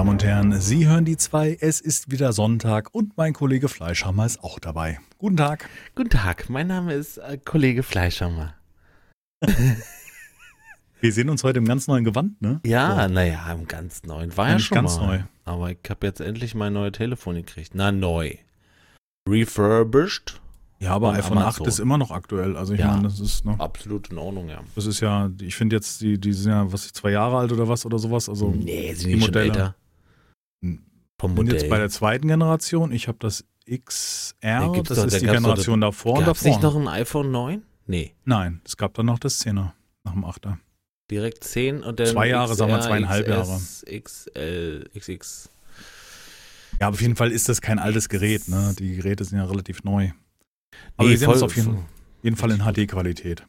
Damen und Herren, Sie hören die zwei. Es ist wieder Sonntag und mein Kollege Fleischhammer ist auch dabei. Guten Tag. Guten Tag, mein Name ist äh, Kollege Fleischhammer. Wir sehen uns heute im ganz neuen Gewand, ne? Ja, naja, im ganz neuen. War Ja, ja, schon ganz mal. neu. Aber ich habe jetzt endlich mein neues Telefon gekriegt. Na, neu. Refurbished. Ja, aber iPhone Amazon. 8 ist immer noch aktuell. Also ich Ja. meine, das ist, ne, Absolut in Ordnung, ja. das ist ja, ich finde jetzt, die, die sind ja, was, zwei Jahre alt oder was oder sowas. Also nee, sind die die schon Modelle. Vom bin Modell. jetzt bei der zweiten Generation. Ich habe das XR, Da das doch- ist da die Generation davor und Gab's davor. nicht noch ein iPhone 9? Nee. Nein, es gab dann noch das 10er nach dem 8er. Direkt 10 und dann Zwei Jahre, sagen wir XR, zweieinhalb Jahre. XS, XL, XX. Ja, aber auf jeden Fall ist das kein altes Gerät. Ne? Die Geräte sind ja relativ neu. Aber Nee, wir sehen voll- auf jeden, jeden Fall in HD-Qualität.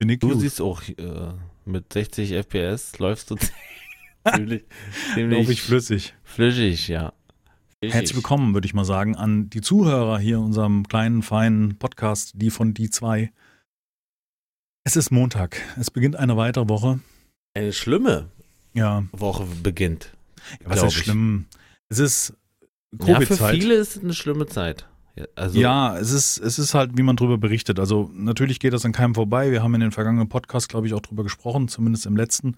Du siehst auch äh, mit 60 FPS läufst du ziemlich, ziemlich flüssig. flüssig, ja. Flüssig. Herzlich willkommen, würde ich mal sagen, an die Zuhörer hier in unserem kleinen, feinen Podcast, die von die zwei. Es ist Montag. Es beginnt eine weitere Woche. Eine schlimme Ja, Woche beginnt. was ist schlimm? Es ist Ja, für Covid-Zeit. viele ist es eine schlimme Zeit. Ja, also, ja, es ist, es ist halt, wie man drüber berichtet. Also natürlich geht das an keinem vorbei. Wir haben in den vergangenen Podcasts, glaube ich, auch drüber gesprochen, zumindest im letzten,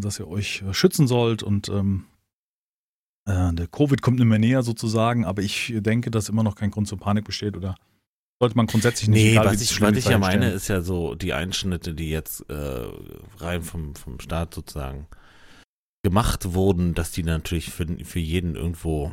dass ihr euch äh, schützen sollt und ähm, äh, der Covid kommt nicht mehr näher sozusagen, aber ich denke, dass immer noch kein Grund zur Panik besteht oder sollte man grundsätzlich nicht. Nee, was ich, was ich ja meine, ist ja so die Einschnitte, die jetzt äh, rein vom, vom Staat sozusagen gemacht wurden, dass die natürlich für, für jeden irgendwo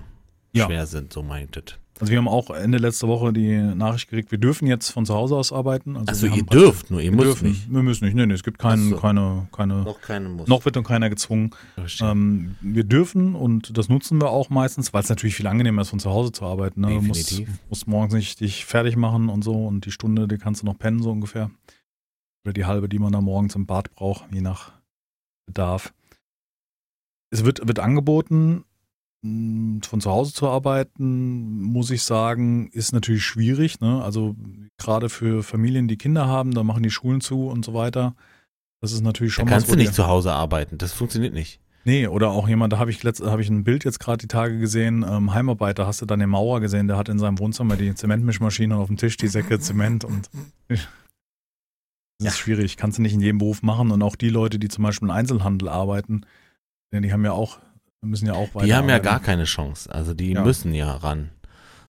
Ja. schwer sind, so meint es. Also wir haben auch Ende letzter Woche die Nachricht gekriegt, wir dürfen jetzt von zu Hause aus arbeiten. Also wir ihr dürft, nur ihr müsst dürfen. nicht. Wir müssen nicht. Nee, nee, es gibt keinen, Ach so. keine, keine, Noch keine muss. noch wird dann keiner gezwungen. Ähm, wir dürfen und das nutzen wir auch meistens, weil es natürlich viel angenehmer ist, von zu Hause zu arbeiten. Ne? Du musst, Definitiv. musst morgens nicht dich fertig machen und so und die Stunde, die kannst du noch pennen, so ungefähr. Oder die halbe, die man da morgens im Bad braucht, je nach Bedarf. Es wird, wird angeboten, von zu Hause zu arbeiten, muss ich sagen, ist natürlich schwierig. Ne? Also gerade für Familien, die Kinder haben, da machen die Schulen zu und so weiter. Das ist natürlich da schon kannst was, du nicht zu Hause arbeiten. Das funktioniert nicht. Nee, oder auch jemand, da habe ich, letzt- habe ich ein Bild jetzt gerade die Tage gesehen, ähm, Heimarbeiter, hast du dann den Maurer gesehen, der hat in seinem Wohnzimmer die Zementmischmaschine und auf dem Tisch die Säcke Zement und das Ja. ist schwierig, kannst du nicht in jedem Beruf machen und auch die Leute, die zum Beispiel im Einzelhandel arbeiten, denn die haben ja auch, müssen ja auch weiter Die haben ja gar keine Chance. Also die Ja. müssen ja ran.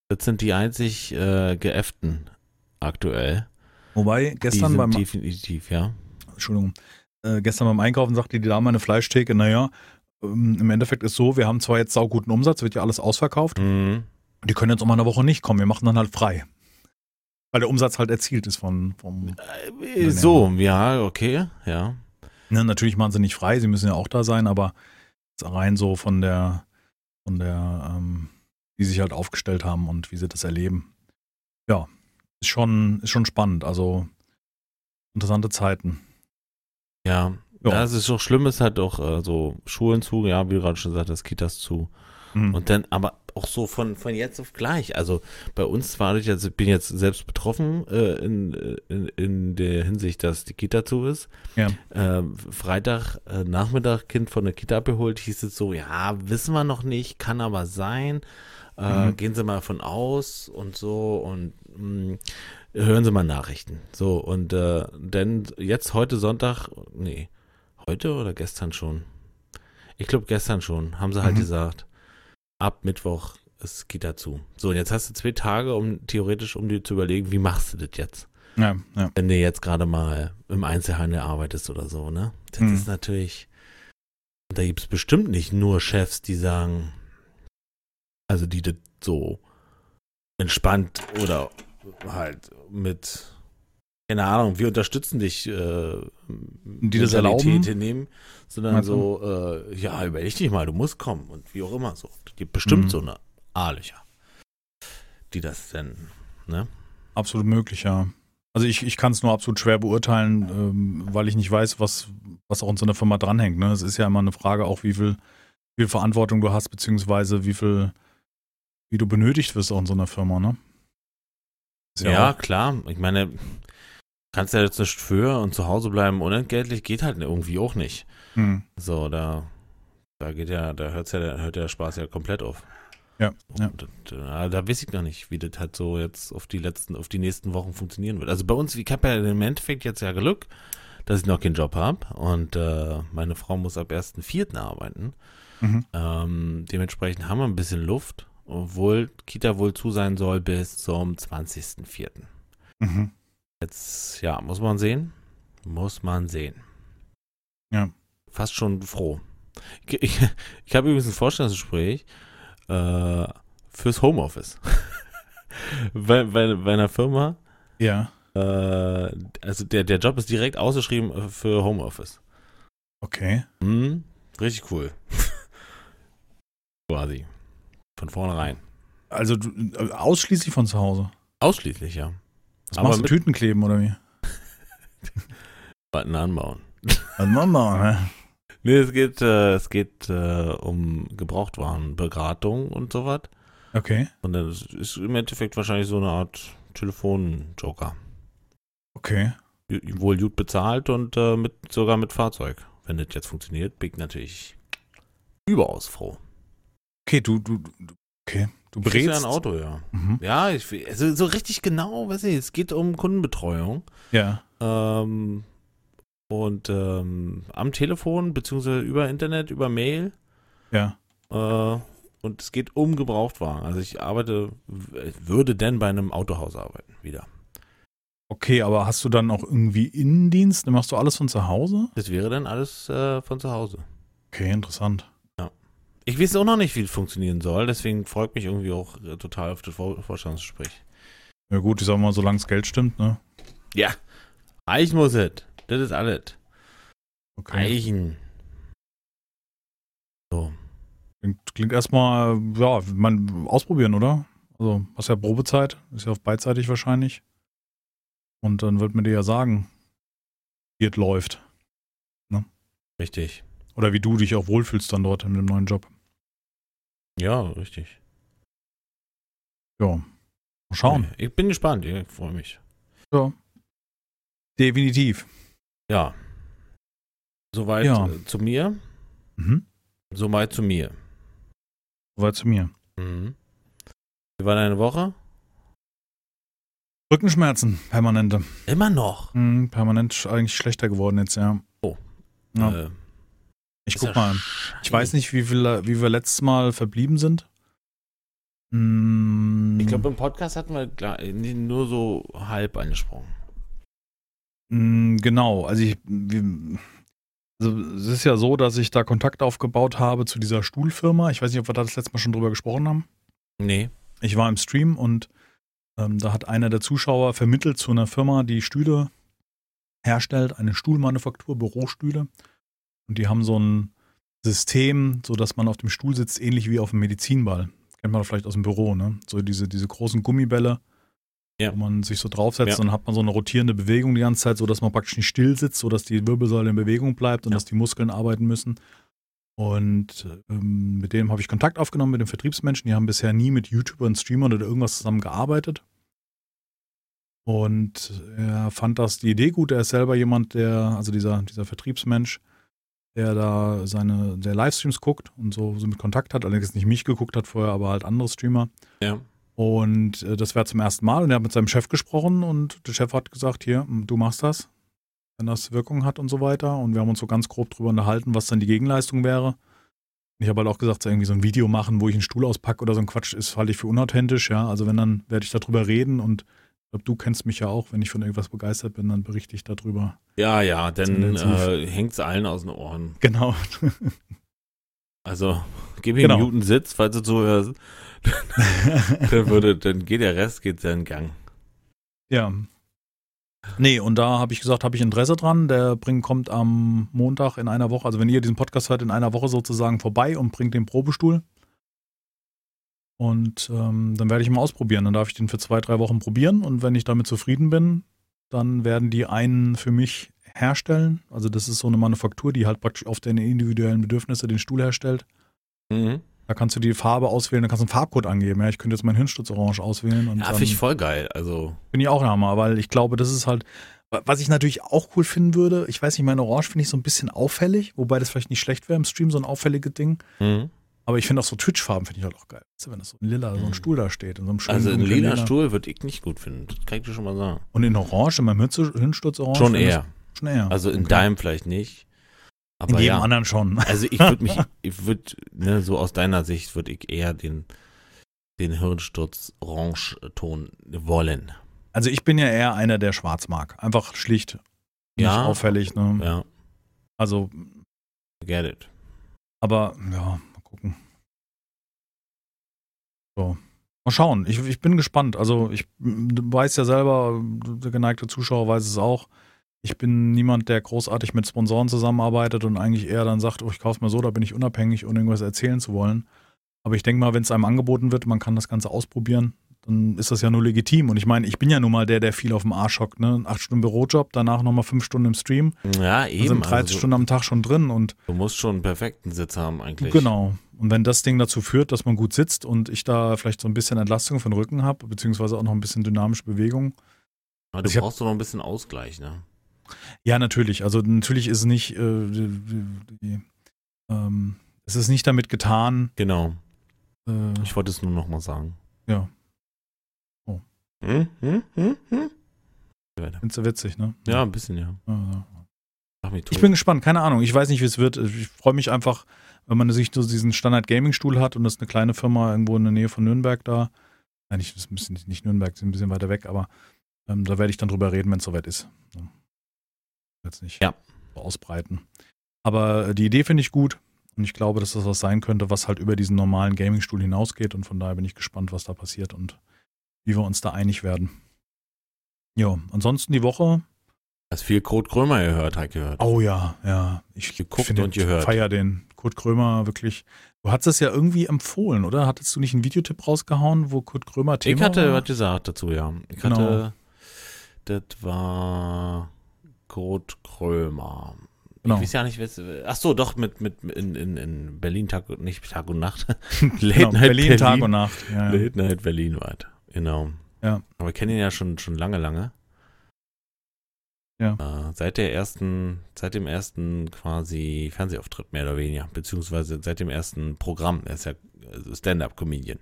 Das sind die einzig äh, Geäfften aktuell. Wobei, gestern beim, definitiv, ja. Entschuldigung, äh, gestern beim Einkaufen sagte die Dame eine Fleischtheke, naja, ähm, im Endeffekt ist so, wir haben zwar jetzt sauguten Umsatz, wird ja alles ausverkauft, Mhm. die können jetzt auch mal eine Woche nicht kommen, wir machen dann halt frei. Weil der Umsatz halt erzielt ist von, vom, Äh, So, ja, okay, ja. Ne, natürlich machen sie nicht frei, sie müssen ja auch da sein, aber rein so von der, von der, ähm, wie sie sich halt aufgestellt haben und wie sie das erleben. Ja, ist schon, ist schon spannend. Also interessante Zeiten. Ja, Ja. ja. es ist doch schlimm, ist halt auch äh, so Schulen zu, ja, wie du gerade schon sagtest, Kitas zu. Mhm. Und dann aber auch so von, von jetzt auf gleich. Also bei uns war ich jetzt, ich bin jetzt selbst betroffen äh, in, in, in der Hinsicht, dass die Kita zu ist. Ja. Ähm, Freitag äh, Nachmittag Kind von der Kita abgeholt, hieß es so, ja, wissen wir noch nicht, kann aber sein. Äh, Mhm. Gehen Sie mal von aus und so und mh, hören Sie mal Nachrichten. So, und äh, denn jetzt heute Sonntag, nee, heute oder gestern schon? Ich glaube gestern schon, haben sie halt Mhm. gesagt, ab Mittwoch ist Kita zu. So, und jetzt hast du zwei Tage, um theoretisch, um dir zu überlegen, wie machst du das jetzt? Ja, ja. Wenn du jetzt gerade mal im Einzelhandel arbeitest oder so, ne? Das Mhm. ist natürlich, da gibt es bestimmt nicht nur Chefs, die sagen, also die das so entspannt oder halt mit, keine Ahnung, wir unterstützen dich, äh, die das erlauben? Nehmen, sondern Meinst so, äh, ja, überleg dich mal, du musst kommen und wie auch immer so. Es gibt bestimmt Mhm. so eine A-Löcher, die das dann, ne? Absolut möglich, ja. Also ich, ich kann es nur absolut schwer beurteilen, ähm, weil ich nicht weiß, was, was auch in so einer Firma dranhängt. Ne? Es ist ja immer eine Frage auch, wie viel, wie viel Verantwortung du hast, beziehungsweise wie viel, wie du benötigt wirst auch in so einer Firma, ne? Ja, auch- klar. Ich meine, kannst ja jetzt nicht für und zu Hause bleiben unentgeltlich, geht halt irgendwie auch nicht. Hm. So, da Da geht ja, da hört's ja, hört der Spaß ja komplett auf. Ja, ja. Und, äh, da weiß ich noch nicht, wie das halt so jetzt auf die letzten, auf die nächsten Wochen funktionieren wird. Also bei uns, ich habe ja im Endeffekt jetzt ja Glück, dass ich noch keinen Job habe und äh, meine Frau muss ab 1.4. arbeiten. Mhm. Ähm, dementsprechend haben wir ein bisschen Luft, obwohl Kita wohl zu sein soll bis zum 20.04. Mhm. Jetzt, ja, muss man sehen. Muss man sehen. Ja. Fast schon froh. Ich, ich, ich habe übrigens ein Vorstellungsgespräch äh, fürs Homeoffice. bei, bei, bei einer Firma, Ja. äh, also der, der Job ist direkt ausgeschrieben für Homeoffice. Okay. Hm, richtig cool. Quasi. Von vornherein. Also du, äh, ausschließlich von zu Hause. Ausschließlich, ja. Was Aber machst du? mit- Tüten kleben oder wie? Button anbauen. Machen wir, ne? Nee, es geht, äh, es geht äh, um Gebrauchtwarenberatung und so was. Okay. Und das ist im Endeffekt wahrscheinlich so eine Art Telefonjoker. Okay. Wohl gut bezahlt und äh, mit, sogar mit Fahrzeug. Wenn das jetzt funktioniert, bin ich natürlich überaus froh. Okay, du, du, du okay. Du Kriegst ja berätst. ein Auto, ja. Mhm. Ja, ich, also so richtig genau, weiß ich, es geht um Kundenbetreuung. Ja. Ähm, und ähm, am Telefon, beziehungsweise über Internet, über Mail. Ja. Äh, und es geht um Gebrauchtwagen. Also ich arbeite, würde denn bei einem Autohaus arbeiten, wieder. Okay, aber hast du dann auch irgendwie Innendienst? Dann machst du alles von zu Hause? Das wäre dann alles äh, von zu Hause. Okay, interessant. Ich weiß auch noch nicht, wie es funktionieren soll, deswegen freut mich irgendwie auch äh, total auf das Vor Vorstandsgespräch. Ja gut, ich sag mal, solange das Geld stimmt, ne? Ja, Eichen muss es. Das ist alles. Okay. Eichen. So. Klingt, klingt erstmal, ja, man ausprobieren, oder? Also, hast ja Probezeit, ist ja auf beidseitig wahrscheinlich. Und dann wird man dir ja sagen, wie es läuft. Richtig. Oder wie du dich auch wohlfühlst dann dort in dem neuen Job. Ja, richtig. Ja. Mal schauen. Ich bin gespannt, ich freue mich. Ja. Definitiv. Ja. Soweit Ja. äh, zu mir. Mhm. Soweit zu mir. Soweit zu mir. Mhm. Wie war deine Woche? Rückenschmerzen, permanente. Immer noch. Mhm, permanent eigentlich schlechter geworden jetzt, ja. Oh. Ja. Äh, ich guck mal. Ich weiß nicht, wie, viel, wie wir letztes Mal verblieben sind. Mm, Ich glaube, im Podcast hatten wir nur so halb angesprochen. Mm, Genau, also ich, also es ist ja so, dass ich da Kontakt aufgebaut habe zu dieser Stuhlfirma. Ich weiß nicht, ob wir da das letzte Mal schon drüber gesprochen haben. Nee. Ich war im Stream und ähm, da hat einer der Zuschauer vermittelt zu einer Firma, die Stühle herstellt, eine Stuhlmanufaktur, Bürostühle. Und die haben so ein System, so dass man auf dem Stuhl sitzt, ähnlich wie auf dem Medizinball. Kennt man vielleicht aus dem Büro, ne? So diese, diese großen Gummibälle, Ja. wo man sich so draufsetzt, Ja. dann hat man so eine rotierende Bewegung die ganze Zeit, so dass man praktisch nicht still sitzt, so dass die Wirbelsäule in Bewegung bleibt und Ja. dass die Muskeln arbeiten müssen. Und ähm, mit dem habe ich Kontakt aufgenommen, mit den Vertriebsmenschen. Die haben bisher nie mit YouTubern, Streamern oder irgendwas zusammen gearbeitet. Und er fand das die Idee gut. Er ist selber jemand, der, also dieser, dieser Vertriebsmensch, der da seine, der Livestreams guckt und so, so mit Kontakt hat. Allerdings nicht mich geguckt hat vorher, aber halt andere Streamer. Ja. Und äh, das wäre zum ersten Mal. Und er hat mit seinem Chef gesprochen und der Chef hat gesagt, hier, du machst das, wenn das Wirkung hat und so weiter. Und wir haben uns so ganz grob drüber unterhalten, was dann die Gegenleistung wäre. Ich habe halt auch gesagt, so irgendwie so ein Video machen, wo ich einen Stuhl auspacke oder so ein Quatsch, ist halte ich für unauthentisch, ja. Also wenn, dann werde ich darüber reden und glaube, du kennst mich ja auch, wenn ich von irgendwas begeistert bin, dann berichte ich darüber. Ja, ja, dann äh, hängt es allen aus den Ohren. Genau. Also, gib ihm Genau. einen guten Sitz, falls du zuhörst. Dann, würde, dann geht der Rest geht seinen Gang. Ja. Nee, und da habe ich gesagt, habe ich Interesse dran. Der bringt, kommt am Montag in einer Woche, also wenn ihr diesen Podcast hört, in einer Woche sozusagen vorbei und bringt den Probestuhl. Und ähm, dann werde ich ihn mal ausprobieren. Dann darf ich den für zwei, drei Wochen probieren. Und wenn ich damit zufrieden bin, dann werden die einen für mich herstellen. Also das ist so eine Manufaktur, die halt praktisch auf deine individuellen Bedürfnisse den Stuhl herstellt. Mhm. Da kannst du die Farbe auswählen, da kannst du einen Farbcode angeben. Ja, ich könnte jetzt meinen Hirnstutz orange auswählen. Und Ja, finde ich voll geil. Also, Bin ich auch ein Hammer, weil ich glaube, das ist halt, Was ich natürlich auch cool finden würde, ich weiß nicht, mein Orange finde ich so ein bisschen auffällig, wobei das vielleicht nicht schlecht wäre im Stream, so ein auffälliges Ding. Mhm. Aber ich finde auch so Twitch-Farben finde ich halt auch geil. Weißt du, wenn das so ein lila, so ein Mhm. Stuhl da steht, in so einem schönen Also einen dunklen lila Stuhl würde ich nicht gut finden. Das kann ich dir schon mal sagen. Und in Orange, in meinem Hirnsturz-Orange. Schon eher. Schon eher. Also in Okay. deinem vielleicht nicht. In Aber jedem ja. anderen schon. Also ich würde mich, ich würde, ne, so aus deiner Sicht würde ich eher den, den Hirnsturz-Orange-Ton wollen. Also ich bin ja eher einer, der schwarz mag. Einfach schlicht. Nicht Ja. auffällig. Ne? Ja, Also, get it. aber ja, gucken. So. Mal schauen. Ich, ich bin gespannt. Also ich du weißt ja selber, der geneigte Zuschauer weiß es auch. Ich bin niemand, der großartig mit Sponsoren zusammenarbeitet und eigentlich eher dann sagt, oh, ich kaufe mir so, da bin ich unabhängig, ohne irgendwas erzählen zu wollen. Aber ich denke mal, wenn es einem angeboten wird, man kann das Ganze ausprobieren, dann ist das ja nur legitim. Und ich meine, ich bin ja nun mal der, der viel auf dem Arsch hockt. Ne? Acht Stunden Bürojob, danach nochmal fünf Stunden im Stream. Ja, Da eben. sind 30 also, Stunden am Tag schon drin und du musst schon einen perfekten Sitz haben eigentlich. Genau. Und wenn das Ding dazu führt, dass man gut sitzt und ich da vielleicht so ein bisschen Entlastung von Rücken habe, beziehungsweise auch noch ein bisschen dynamische Bewegung. Aber du hab- brauchst doch noch ein bisschen Ausgleich, ne? Ja, natürlich. Also natürlich ist es nicht, äh, die, die, die, ähm, es ist nicht damit getan. Genau. Äh, Ich wollte es nur noch mal sagen. ja, Hm? Hm? Hm? Hm? findest du witzig, ne? Ja, ein bisschen, ja. Tot. Ich bin gespannt, keine Ahnung. Ich weiß nicht, wie es wird. Ich freue mich einfach, wenn man sich so diesen Standard-Gaming-Stuhl hat und das ist eine kleine Firma irgendwo in der Nähe von Nürnberg da. Nein, nicht, das ist ein bisschen, nicht Nürnberg, ist ein bisschen weiter weg, aber ähm, da werde ich dann drüber reden, wenn es soweit ist. So. Jetzt nicht Ja. so ausbreiten. Aber äh, die Idee finde ich gut und ich glaube, dass das was sein könnte, was halt über diesen normalen Gaming-Stuhl hinausgeht und von daher bin ich gespannt, was da passiert und wie wir uns da einig werden. Ja, ansonsten die Woche Hast viel Kurt Krömer gehört, hat gehört. Oh ja, ja. Ich Geguckt finde, und gehört. feier den Kurt Krömer wirklich. Du hattest es ja irgendwie empfohlen, oder? Hattest du nicht einen Videotipp rausgehauen, wo Kurt Krömer Thema ich hatte was gesagt dazu, ja. Ich Genau. hatte, das war Kurt Krömer. Genau. Ich weiß ja nicht, was, ach so, doch, mit, mit, in, in, in Berlin Tag, nicht Tag und Nacht. Late genau, Night Berlin, Tag und Nacht. Ja, ja. Late Night Berlin es. Genau. Ja. Aber ich kenne ihn ja schon, schon lange, lange. Ja. Äh, seit der ersten, seit dem ersten quasi Fernsehauftritt mehr oder weniger, beziehungsweise seit dem ersten Programm. Er ist ja also Stand-up-Comedian.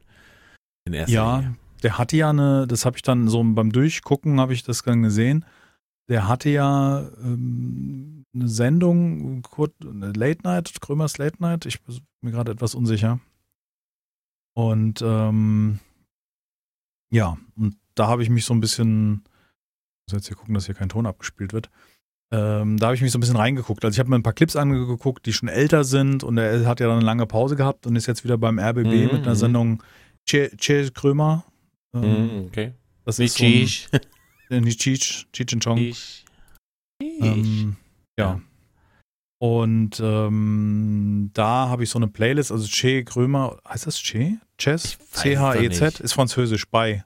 In erster Ja, Linie. der hatte ja eine, das habe ich dann so beim Durchgucken, habe ich das dann gesehen. Der hatte ja ähm, eine Sendung, eine Late Night, Krömers Late Night. Ich bin mir gerade etwas unsicher. Und ähm, ja, und da habe ich mich so ein bisschen, ich muss jetzt hier gucken, dass hier kein Ton abgespielt wird. Ähm, da habe ich mich so ein bisschen reingeguckt. Also ich habe mir ein paar Clips angeguckt, die schon älter sind und er hat ja dann eine lange Pause gehabt und ist jetzt wieder beim RBB Mhm, mit einer mhm. Sendung Che, che Krömer. Ähm, Mhm, okay. Das Nicht ist so ein, Cheech. äh, nicht Cheech, Cheech and Chong. Cheech. Ähm, ja. Ja. Und ähm, da habe ich so eine Playlist, also Che Krömer, heißt das Che? Chess? C-H-E-Z? nicht. Ist französisch, bei,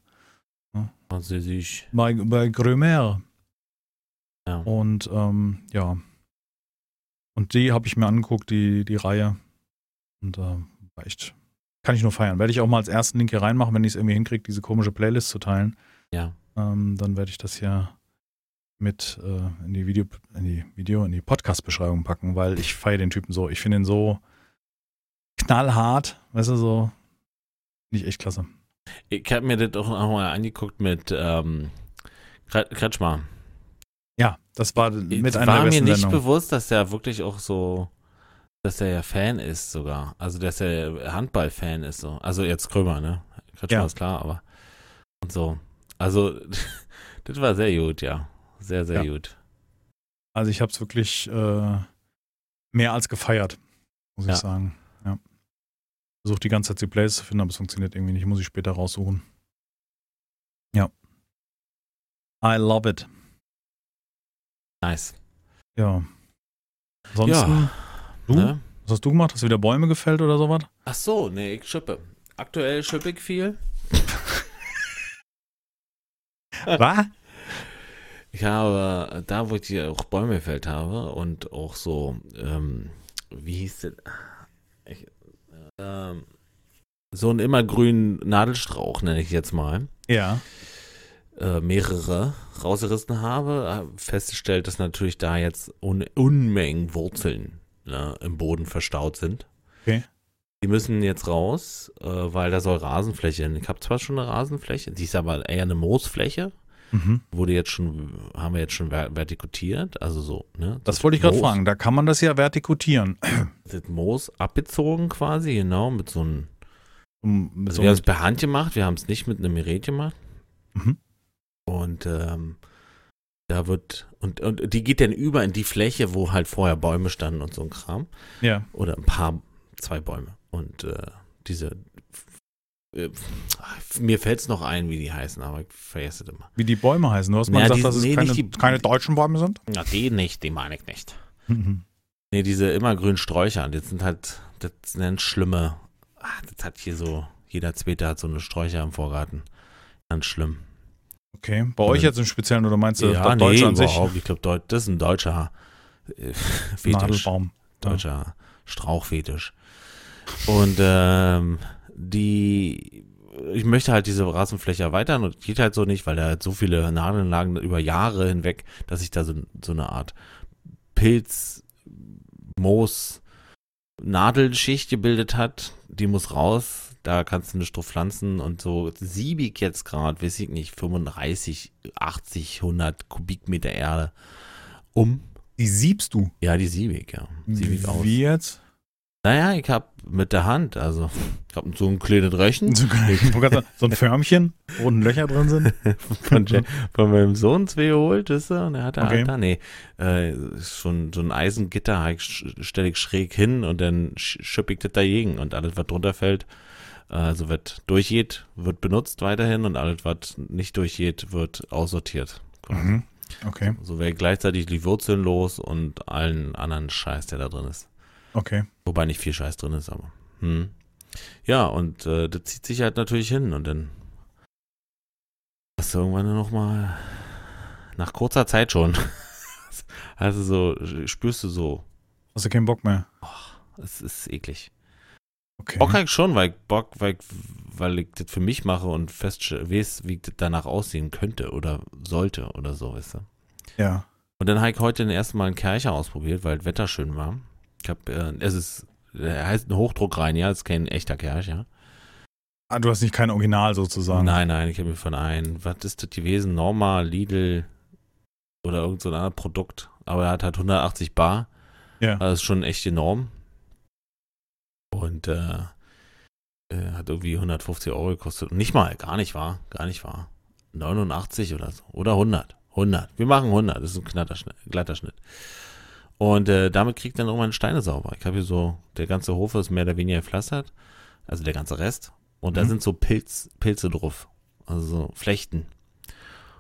Französisch. bei, bei Krömer. Ja. Und ähm, ja. Und die habe ich mir angeguckt, die, die Reihe. Und äh, war echt, kann ich nur feiern. Werde ich auch mal als ersten Link hier reinmachen, wenn ich es irgendwie hinkriege, diese komische Playlist zu teilen. Ja. Ähm, dann werde ich das hier mit äh, in die Video, in die Video, in die Podcast-Beschreibung packen, weil ich feiere den Typen so. Ich finde ihn so knallhart, weißt du, so. Nicht echt klasse. Ich habe mir das auch noch mal angeguckt mit ähm, Kre- Kretschmer. Ja, das war mit es einer war der mir besten nicht Sendungen. bewusst, dass er wirklich auch so, dass er ja Fan ist sogar. Also, dass er Handball-Fan ist so. Also jetzt Krömer, ne? Kretschmer Ja. ist klar, aber und so. Also, das war sehr gut, ja. Sehr, sehr Ja. gut. Also ich habe es wirklich äh, mehr als gefeiert, muss Ja. ich sagen. Ja. Versuche die ganze Zeit die Plays zu finden, aber es funktioniert irgendwie nicht. Muss ich später raussuchen. Ja. I love it. Nice. Ja. Ansonsten, du? Ne? Was hast du gemacht? Hast du wieder Bäume gefällt oder sowas? Ach so, nee, ich schippe. Aktuell schippe ich viel. Was? Ich habe, da wo ich die auch Bäume gefällt habe und auch so, ähm, wie hieß das? Ich, ähm, so einen immergrünen Nadelstrauch, nenne ich jetzt mal. Ja. äh, mehrere rausgerissen habe, äh, festgestellt, dass natürlich da jetzt un Unmengen Wurzeln ne, im Boden verstaut sind. Okay. Die müssen jetzt raus, äh, weil da soll Rasenfläche hin. Ich habe zwar schon eine Rasenfläche, die ist aber eher eine Moosfläche. Mhm. Wurde jetzt schon, haben wir jetzt schon ver- vertikutiert, also so, ne? Das wollte ich gerade fragen. Da kann man das ja vertikutieren. Das Moos abgezogen quasi, genau, mit so einem Um, Also so wir haben es per Hand gemacht, wir haben es nicht mit einem Gerät gemacht. Mhm. Und ähm, da wird, und, und die geht dann über in die Fläche, wo halt vorher Bäume standen und so ein Kram. ja. Oder ein paar, zwei Bäume. Und äh, diese, äh, mir fällt es noch ein, wie die heißen, aber ich vergesse es immer. Wie die Bäume heißen. Du hast mal Ja, gesagt, die- dass es nee, keine, nicht die- keine deutschen Bäume sind? Na, die nicht, die meine ich nicht. Mhm. Nee, diese immergrünen Sträucher, das sind halt, das sind schlimme, ah, das hat hier so, jeder Zweite hat so eine Sträucher im Vorgarten. Ganz schlimm. Okay. Bei euch jetzt im Speziellen oder meinst du ja, das nee, Deutsche an sich? Ich glaube, das ist ein deutscher äh, Fetisch. Nadelbaum. Deutscher Strauchfetisch. Und ähm, die, ich möchte halt diese Rasenfläche erweitern und geht halt so nicht, weil da halt so viele Nadeln lagen über Jahre hinweg, dass sich da so, so eine Art Pilz, Moos, Nadelschicht gebildet hat. Die muss raus. Da kannst du nicht drauf pflanzen und so siebig jetzt gerade, weiß ich nicht, 35, 80, 100 Kubikmeter Erde um. Die siebst du. Ja, die siebig, ja. Siebig aus. Wie jetzt? Naja, ich hab mit der Hand, also ich hab so ein kleines Rechen So, so ein Förmchen, wo unten Löcher drin sind. von, von meinem Sohn zwei geholt, ist er, und er hat da, Okay. da nee, äh, schon so ein Eisengitter, halt stelle ich schräg hin und dann sch- schipp ich das dagegen und alles, was drunter fällt, also wird durchgeht, wird benutzt weiterhin und alles, was nicht durchgeht, wird aussortiert. Mhm. Okay, So wäre gleichzeitig die Wurzeln los und allen anderen Scheiß, der da drin ist. Okay. Wobei nicht viel Scheiß drin ist, aber. Hm. Ja, und äh, das zieht sich halt natürlich hin und dann hast du irgendwann noch mal nach kurzer Zeit schon. Also so, spürst du so, Hast du keinen Bock mehr? es ist eklig. Okay. Bock habe ich schon, weil ich Bock, weil ich, weil ich das für mich mache und fest weiß, wie das danach aussehen könnte oder sollte oder so, weißt du. Ja. Und dann habe ich heute den ersten Mal einen Kercher ausprobiert, weil das Wetter schön war. Ich habe, äh, es ist, er heißt ein Hochdruckreiniger, es ist kein echter Kercher. Ah, du hast nicht kein Original sozusagen. Nein, nein, ich habe mir von einem, was ist das gewesen? Norma, Lidl oder irgend so ein anderes Produkt. Aber er hat halt 180 Bar. Ja. Das ist schon echt enorm. Und äh, äh, hat irgendwie 150 Euro gekostet. Nicht mal, gar nicht wahr, gar nicht wahr. 89 oder so. Oder 100. 100. Wir machen 100. Das ist ein glatter Schnitt. Und äh, damit kriegt dann irgendwann Steine sauber. Ich habe hier so, der ganze Hof ist mehr oder weniger gepflastert. Also der ganze Rest. Und da Mhm. sind so Pilz, Pilze drauf. Also so Flechten.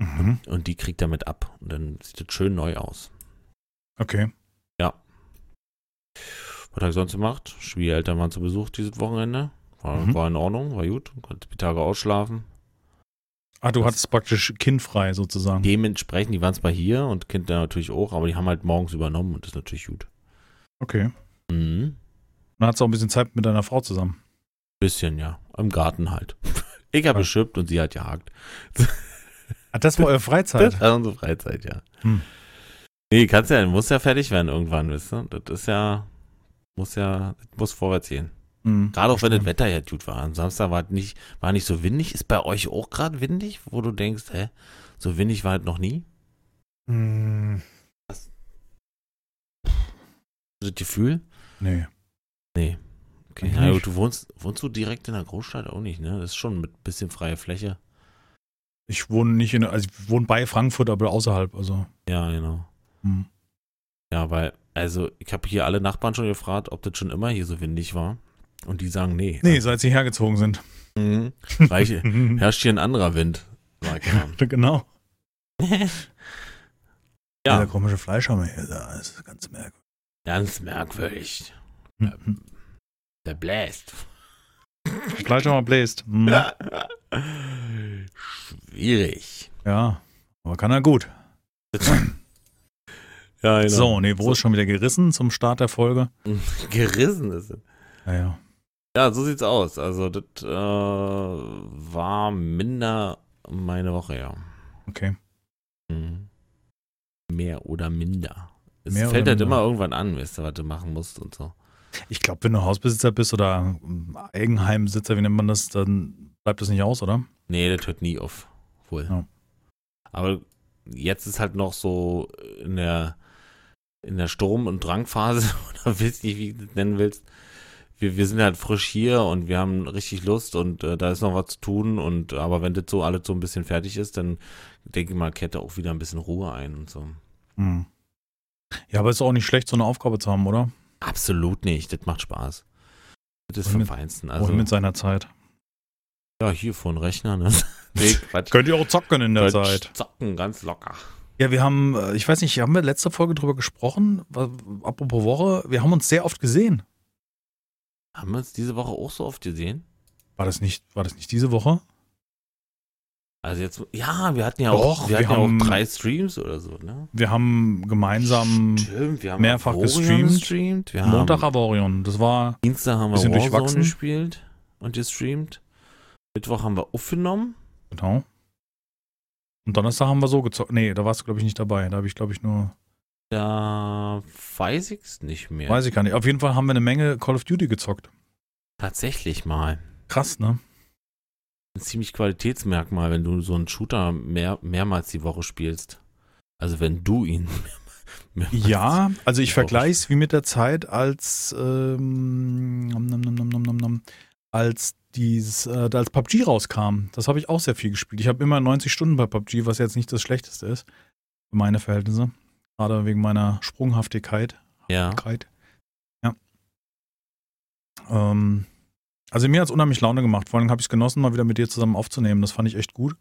Mhm. Und die kriegt er mit ab. Und dann sieht das schön neu aus. Okay. Was habe ich sonst gemacht? Schwiegereltern waren zu Besuch dieses Wochenende. War, Mhm. war in Ordnung, war gut. Konnte die Tage ausschlafen. Ah, du hattest praktisch kindfrei sozusagen. Dementsprechend, die waren zwar hier und Kinder natürlich auch, aber die haben halt morgens übernommen und das ist natürlich gut. Okay. Mhm. Dann hattest du auch ein bisschen Zeit mit deiner Frau zusammen. Bisschen, ja. Im Garten halt. Ich habe Ja. geschippt und sie hat gehakt. Ah, das war eure Freizeit. Das war unsere Freizeit, ja. Hm. Nee, kannst ja, muss ja fertig werden irgendwann, wisst ihr? Das ist ja, muss ja, muss vorwärts gehen. Mhm. Gerade auch wenn das. Wetter ja gut war. Am Samstag war nicht, war nicht so windig. Ist bei euch auch gerade windig, wo du denkst, hä, so windig war es noch nie? Mhm. Das Gefühl? Nee. Nee. Okay. Nicht. gut, du wohnst, wohnst du direkt in der Großstadt auch nicht, ne? Das ist schon mit bisschen freier Fläche. Ich wohne nicht in, also ich wohne bei Frankfurt, aber außerhalb. Also. Ja, genau. Hm. Ja, weil, also ich habe hier alle Nachbarn schon gefragt, ob das schon immer hier so windig war. Und die sagen, nee. Nee, seit sie hergezogen sind. Mhm. Weil hier herrscht hier ein anderer Wind. Genau. Ja. Dieser komische Fleischhammer hier, das ist ganz merkwürdig. Ganz merkwürdig. Mhm. Der bläst. Fleischhammer bläst. Mhm. Schwierig. Ja, aber kann er gut. Ja, genau. So, nee, wo So. ist schon wieder gerissen zum Start der Folge? Gerissen ist es. Naja. Ja, so sieht's aus. Also, das äh, war minder meine Woche, ja. Okay. Mhm. Mehr oder minder. Es Mehr fällt halt minder. immer irgendwann an, weißt du, was du machen musst und so. Ich glaube, wenn du Hausbesitzer bist oder Eigenheimbesitzer, wie nennt man das, dann bleibt das nicht aus, oder? Nee, das hört nie auf. Wohl. Ja. Aber jetzt ist halt noch so in der, in der Sturm- und Drangphase, oder weiß nicht, wie du das nennen willst. Wir, wir sind halt frisch hier und wir haben richtig Lust und äh, da ist noch was zu tun. Und aber wenn das so alles so ein bisschen fertig ist, dann denke ich mal, kehrt da auch wieder ein bisschen Ruhe ein und so. Hm. Ja, aber ist auch nicht schlecht, so eine Aufgabe zu haben, oder? Absolut nicht. Das macht Spaß. Das ist Und vom Feinsten. Also, Also, mit seiner Zeit. ja, hier vor dem Rechner, ne? nee. Könnt ihr auch zocken in der Könnt Zeit. Zocken, ganz locker. Ja, wir haben, äh, ich weiß nicht, haben wir letzte Folge drüber gesprochen? Apropos Woche, wir haben uns sehr oft gesehen. Haben wir uns diese Woche auch so oft gesehen? War das nicht, war das nicht diese Woche? Also jetzt, ja, wir hatten ja Doch, auch, wir wir hatten ja haben- auch drei Streams oder so, ne? Wir haben gemeinsam Stimmt, wir haben mehrfach gestreamt. gestreamt. Wir Montag haben, Avorion. Das war, Dienstag haben wir bisschen Warzone durchwachsen. gespielt und gestreamt. Mittwoch haben wir aufgenommen. genau. Und Donnerstag haben wir so gezockt. Nee, da warst du, glaube ich, nicht dabei. Da habe ich, glaube ich, nur, Da weiß ich's nicht mehr. weiß ich gar nicht. Auf jeden Fall haben wir eine Menge Call of Duty gezockt. Tatsächlich mal. Krass, ne? Ein ziemlich Qualitätsmerkmal, wenn du so einen Shooter mehr, mehrmals die Woche spielst. Also wenn du ihn mehrmals Ja, also ich vergleiche es wie mit der Zeit, als ähm, als dieses, äh, als PUBG rauskam. Das habe ich auch sehr viel gespielt. Ich habe immer 90 Stunden bei PUBG, was jetzt nicht das Schlechteste ist für meine Verhältnisse. Gerade wegen meiner Sprunghaftigkeit. Ja. Ja. Ähm, also mir hat es unheimlich Laune gemacht. Vor allem habe ich es genossen, mal wieder mit dir zusammen aufzunehmen. Das fand ich echt gut.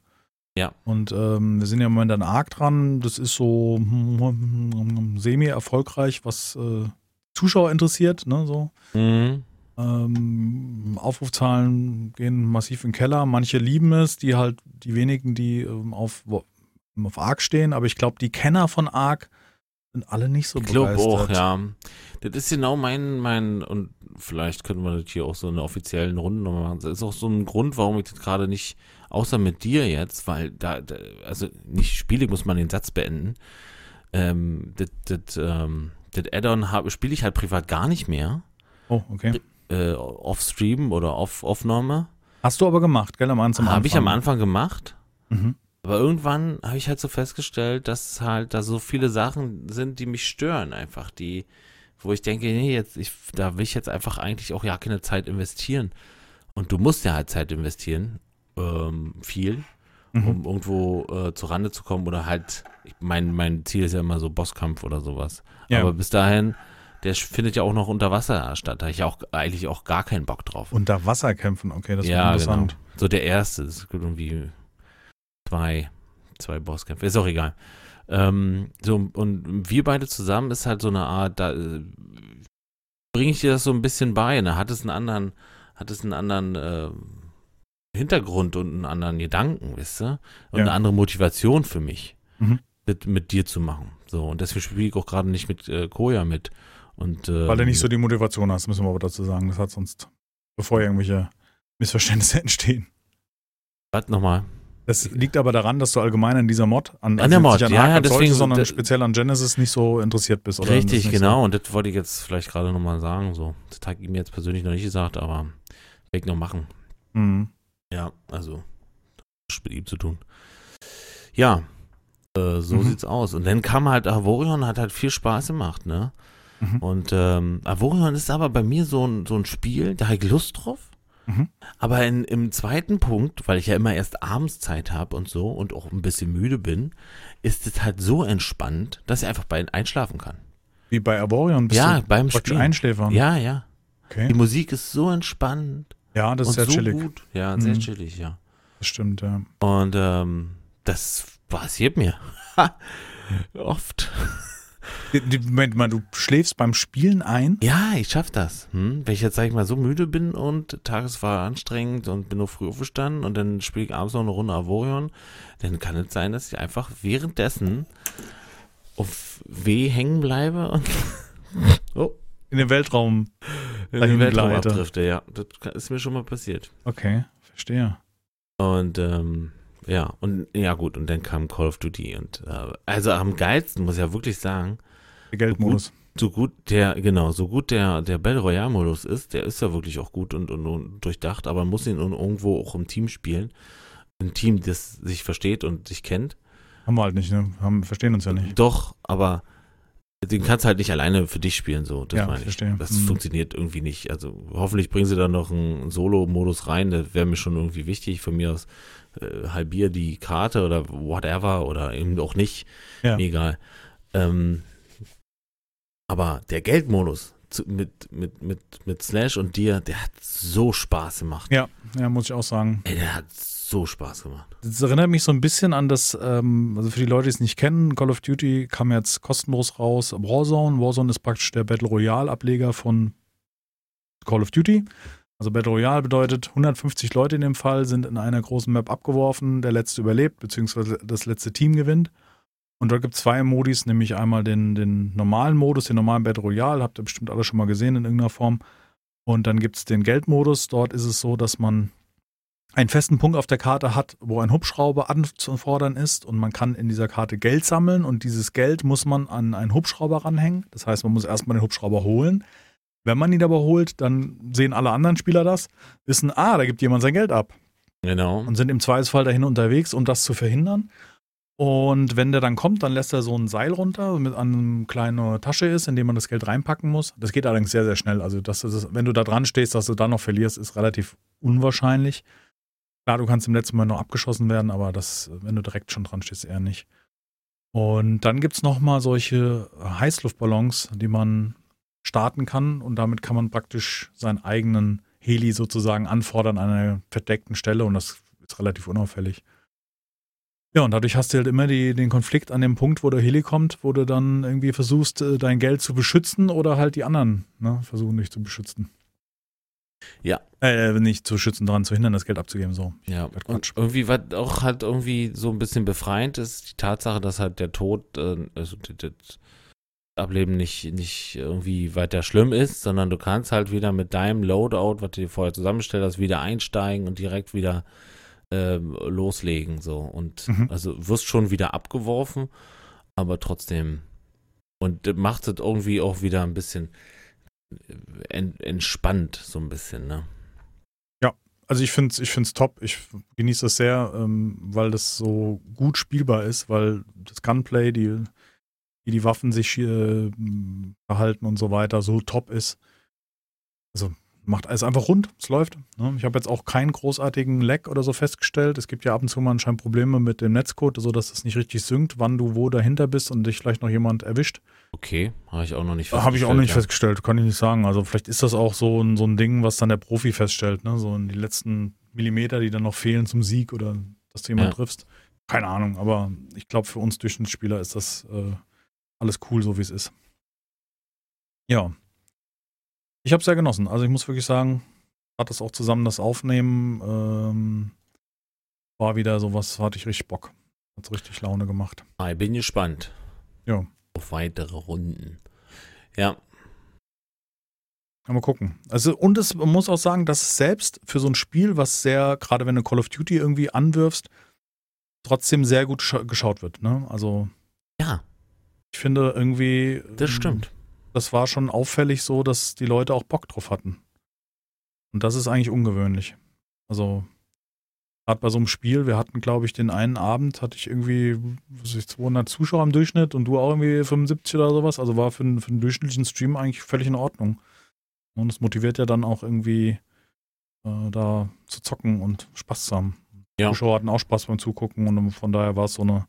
Ja. Und ähm, wir sind ja im Moment an Arc dran. Das ist so hm, semi-erfolgreich, was äh, Zuschauer interessiert. Ne, so. Mhm. Ähm, Aufrufzahlen gehen massiv in den Keller. Manche lieben es, die halt, die wenigen, die ähm, auf, auf Arc stehen. Aber ich glaube, die Kenner von Arc sind alle nicht so Ich glaube begeistert. auch, ja. Das ist genau mein, mein, und vielleicht können wir das hier auch so in der offiziellen Runde nochmal machen. Das ist auch so ein Grund, warum ich das gerade nicht, außer mit dir jetzt, weil da, da also nicht spiele, muss man den Satz beenden. Ähm, das, das, ähm, das Add-on habe- spiele ich halt privat gar nicht mehr. Oh, okay. Äh, off-Stream oder off- Aufnahme. Hast du aber gemacht, gell, am Anfang? Habe ich am Anfang gemacht. Mhm. Aber irgendwann habe ich halt so festgestellt, dass halt da so viele Sachen sind, die mich stören einfach, die, wo ich denke, nee, jetzt, ich, da will ich jetzt einfach eigentlich auch ja keine Zeit investieren. Und du musst ja halt Zeit investieren, ähm, viel, Mhm. um irgendwo äh, zur Rande zu kommen oder halt, ich, mein, mein Ziel ist ja immer so Bosskampf oder sowas. Ja. Aber bis dahin, der findet ja auch noch unter Wasser statt. Da habe ich auch eigentlich auch gar keinen Bock drauf. Unter Wasser kämpfen, okay, das ja, war interessant. genau. So der erste, das gibt irgendwie zwei, zwei Bosskämpfe, ist auch egal. Ähm, so, und wir beide zusammen ist halt so eine Art, da äh, bringe ich dir das so ein bisschen bei, ne? Hat es einen anderen, hat es einen anderen äh, Hintergrund und einen anderen Gedanken, weißt du? Und Ja. eine andere Motivation für mich, Mhm. mit, mit dir zu machen. So, und deswegen spiele ich auch gerade nicht mit äh, Koja mit. Und, äh, Weil du nicht so die Motivation hast, müssen wir aber dazu sagen. Das hat sonst, bevor irgendwelche Missverständnisse entstehen. Was nochmal? Das liegt aber daran, dass du allgemein an dieser Mod, an, An der jetzt Mod, an ja, ja, deswegen- sondern de- speziell an Genesis nicht so interessiert bist. Oder das Richtig, genau. Und das wollte ich jetzt vielleicht gerade nochmal sagen. So, das hat ihm jetzt persönlich noch nicht gesagt, aber werde ich noch machen. So. Mhm. Ja, also hat mit ihm zu tun. Ja, äh, so Mhm. sieht's aus. Und dann kam halt Avorion, hat halt viel Spaß gemacht, ne? Mhm. Und ähm, Avorion ist aber bei mir so ein, so ein Spiel, da habe ich Lust drauf. Mhm. Aber in, im zweiten Punkt, weil ich ja immer erst abends Zeit habe und so und auch ein bisschen müde bin, ist es halt so entspannt, dass ich einfach bei einschlafen kann. Wie bei Arborion bist ja, du beim Spielen. Einschläfern. Ja, ja. Die okay. Musik ist so entspannt ja, das ist sehr so chillig. gut. Ja, sehr Mhm. chillig, ja. Das stimmt, ja. Und ähm, das passiert mir. Oft. Moment mal, du schläfst beim Spielen ein? Ja, ich schaff das. Hm? Wenn ich jetzt, sag ich mal, so müde bin und Tages war anstrengend und bin nur früh aufgestanden und dann spiele ich abends noch eine Runde Avorion, dann kann es sein, dass ich einfach währenddessen auf W hängen bleibe und oh, In den Weltraum. in den Weltraum abdrifte. Ja, das ist mir schon mal passiert. Okay, verstehe. Und ähm, ja, und ja gut, und dann kam Call of Duty und äh, also am geilsten muss ich ja wirklich sagen, Der Geldmodus. so gut der, genau, so gut der, der Battle Royale-Modus ist, der ist ja wirklich auch gut und, und, und durchdacht, aber man muss ihn irgendwo auch im Team spielen. Ein Team, das sich versteht und sich kennt. Haben wir halt nicht, ne? Haben, verstehen uns ja nicht. Doch, aber den kannst du halt nicht alleine für dich spielen, so, das Ja, meine ich. verstehe. Das Mhm. funktioniert irgendwie nicht. Also hoffentlich bringen sie da noch einen Solo-Modus rein, das wäre mir schon irgendwie wichtig. Von mir aus äh, halbier die Karte oder whatever oder eben auch nicht. Ja. Mir egal. Ähm, aber der Geldmodus zu, mit, mit, mit, mit Slash und dir, der hat so Spaß gemacht. Ja, ja, muss ich auch sagen. Ey, der hat so Spaß gemacht. Das erinnert mich so ein bisschen an das, ähm, also für die Leute, die es nicht kennen, Call of Duty kam jetzt kostenlos raus. Warzone. Warzone ist praktisch der Battle Royale-Ableger von Call of Duty. Also Battle Royale bedeutet, 150 Leute in dem Fall sind in einer großen Map abgeworfen, der letzte überlebt, beziehungsweise das letzte Team gewinnt. Und dort gibt es zwei Modis, nämlich einmal den, den normalen Modus, den normalen Battle Royale, habt ihr bestimmt alle schon mal gesehen in irgendeiner Form. Und dann gibt es den Geldmodus. Dort ist es so, dass man einen festen Punkt auf der Karte hat, wo ein Hubschrauber anzufordern ist und man kann in dieser Karte Geld sammeln und dieses Geld muss man an einen Hubschrauber ranhängen. Das heißt, man muss erstmal den Hubschrauber holen. Wenn man ihn aber holt, dann sehen alle anderen Spieler das, wissen, ah, da gibt jemand sein Geld ab Genau. und sind im Zweifelsfall dahin unterwegs, um das zu verhindern. Und wenn der dann kommt, dann lässt er so ein Seil runter, mit an eine kleine Tasche ist, in dem man das Geld reinpacken muss. Das geht allerdings sehr, sehr schnell. Also, das, wenn du da dran stehst, dass du dann noch verlierst, ist relativ unwahrscheinlich. Klar, du kannst im letzten Mal noch abgeschossen werden, aber das, wenn du direkt schon dran stehst, eher nicht. Und dann gibt es nochmal solche Heißluftballons, die man starten kann und damit kann man praktisch seinen eigenen Heli sozusagen anfordern an einer verdeckten Stelle und das ist relativ unauffällig. Ja, und dadurch hast du halt immer die, den Konflikt an dem Punkt, wo der Heli kommt, wo du dann irgendwie versuchst, äh, dein Geld zu beschützen oder halt die anderen ne, versuchen dich zu beschützen. Ja. Äh, nicht zu schützen, daran zu hindern, das Geld abzugeben, so. Ja, Quatsch. und irgendwie, was auch halt irgendwie so ein bisschen befreiend ist, die Tatsache, dass halt der Tod, äh, also das Ableben nicht, nicht irgendwie weiter schlimm ist, sondern du kannst halt wieder mit deinem Loadout, was du dir vorher zusammengestellt hast, wieder einsteigen und direkt wieder ähm, loslegen, so. Und Mhm. also wirst schon wieder abgeworfen, aber trotzdem. Und macht es irgendwie auch wieder ein bisschen äh, en entspannt, so ein bisschen, ne? Also ich finde es ich find's top. Ich genieße es sehr, ähm, weil das so gut spielbar ist, weil das Gunplay, die, wie die Waffen sich äh, verhalten und so weiter, so top ist. Also macht alles einfach rund, es läuft. Ne? Ich habe jetzt auch keinen großartigen Lag oder so festgestellt. Es gibt ja ab und zu mal anscheinend Probleme mit dem Netzcode, sodass es nicht richtig synkt, wann du wo dahinter bist und dich vielleicht noch jemand erwischt. Okay, habe ich auch noch nicht Habe ich auch nicht ja. festgestellt, kann ich nicht sagen. Also vielleicht ist das auch so ein, so ein Ding, was dann der Profi feststellt, ne? So in die letzten Millimeter, die dann noch fehlen zum Sieg oder dass du jemanden Ja. triffst. Keine Ahnung, aber ich glaube, für uns Durchschnittsspieler ist das äh, alles cool, so wie es ist. Ja. Ich habe es sehr genossen. Also ich muss wirklich sagen, hat das auch zusammen das Aufnehmen, ähm, war wieder sowas, hatte ich richtig Bock. Hat richtig Laune gemacht. Ah, Ich bin gespannt. Ja. Auf weitere Runden. Ja, Mal gucken. Also, und es, man muss auch sagen, dass es selbst für so ein Spiel, was sehr, gerade wenn du Call of Duty irgendwie anwirfst, trotzdem sehr gut scha- geschaut wird. Ne? Also, ja, ich finde irgendwie. das ähm, stimmt. Das war schon auffällig so, dass die Leute auch Bock drauf hatten. Und das ist eigentlich ungewöhnlich. Also, gerade bei so einem Spiel, wir hatten, glaube ich, den einen Abend, hatte ich irgendwie was weiß ich, 200 Zuschauer im Durchschnitt und du auch irgendwie 75 oder sowas. Also war für, einen- für einen durchschnittlichen Stream eigentlich völlig in Ordnung. Und es motiviert ja dann auch irgendwie, äh, da zu zocken und Spaß zu haben. Ja. Zuschauer hatten auch Spaß beim Zugucken und von daher war es so eine,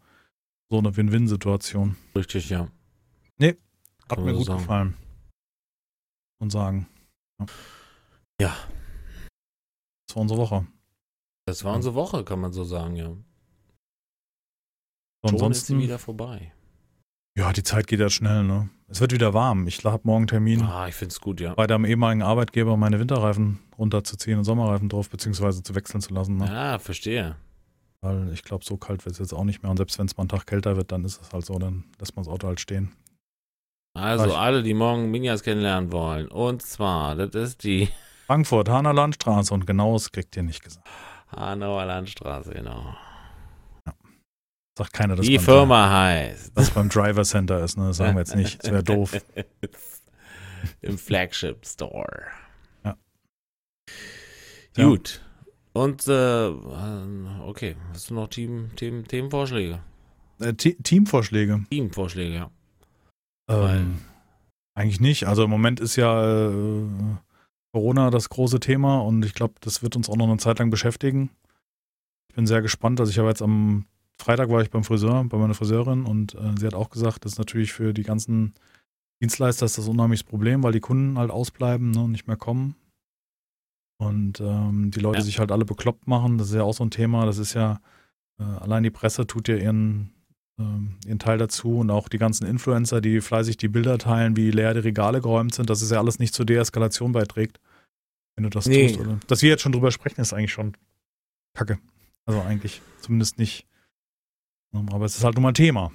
so eine Win-Win-Situation. Richtig, ja. Hat mir gut sagen. gefallen. Und sagen. Ja. Das war unsere Woche. Das war unsere Woche, kann man so sagen, ja. So, Schon ist sie ansonsten, wieder vorbei. ja, die Zeit geht ja schnell, ne? Es wird wieder warm. Ich habe morgen Termin, Ah, ich finde es gut, ja. bei deinem ehemaligen Arbeitgeber meine Winterreifen runterzuziehen und Sommerreifen drauf, beziehungsweise zu wechseln zu lassen. Ne? Ah, verstehe. Weil ich glaube, so kalt wird es jetzt auch nicht mehr. Und selbst wenn es mal einen Tag kälter wird, dann ist es halt so, dann lässt man das Auto halt stehen. Also, alle, die morgen Minjas kennenlernen wollen. Und zwar, das ist die Frankfurt, Hahner Landstraße und genaues kriegt ihr nicht gesagt. Hanauer Landstraße, genau. Sagt keiner, dass Die beim Firma heißt. Das beim Driver Center ist, ne? Das sagen wir jetzt nicht. Das wäre doof. Im Flagship Store. Ja. Ja. Gut. Und äh, okay, hast du noch Team, Team, Themenvorschläge? Äh, Te Teamvorschläge. Teamvorschläge, ja. Ähm, eigentlich nicht. Also im Moment ist ja äh, Corona das große Thema und ich glaube, das wird uns auch noch eine Zeit lang beschäftigen. Ich bin sehr gespannt. Also ich habe jetzt am Freitag war ich beim Friseur, bei meiner Friseurin und äh, sie hat auch gesagt, das ist natürlich für die ganzen Dienstleister ist das ein unheimliches Problem, weil die Kunden halt ausbleiben ne, und nicht mehr kommen. Und ähm, die Leute Ja. sich halt alle bekloppt machen. Das ist ja auch so ein Thema. Das ist ja, äh, allein die Presse tut ja ihren, ähm, ihren Teil dazu und auch die ganzen Influencer, die fleißig die Bilder teilen, wie leer die Regale geräumt sind, dass es ja alles nicht zur Deeskalation beiträgt. Wenn du das Nee. tust. Oder? Dass wir jetzt schon drüber sprechen, ist eigentlich schon kacke. Also eigentlich zumindest nicht. Aber es ist halt nun mal ein Thema.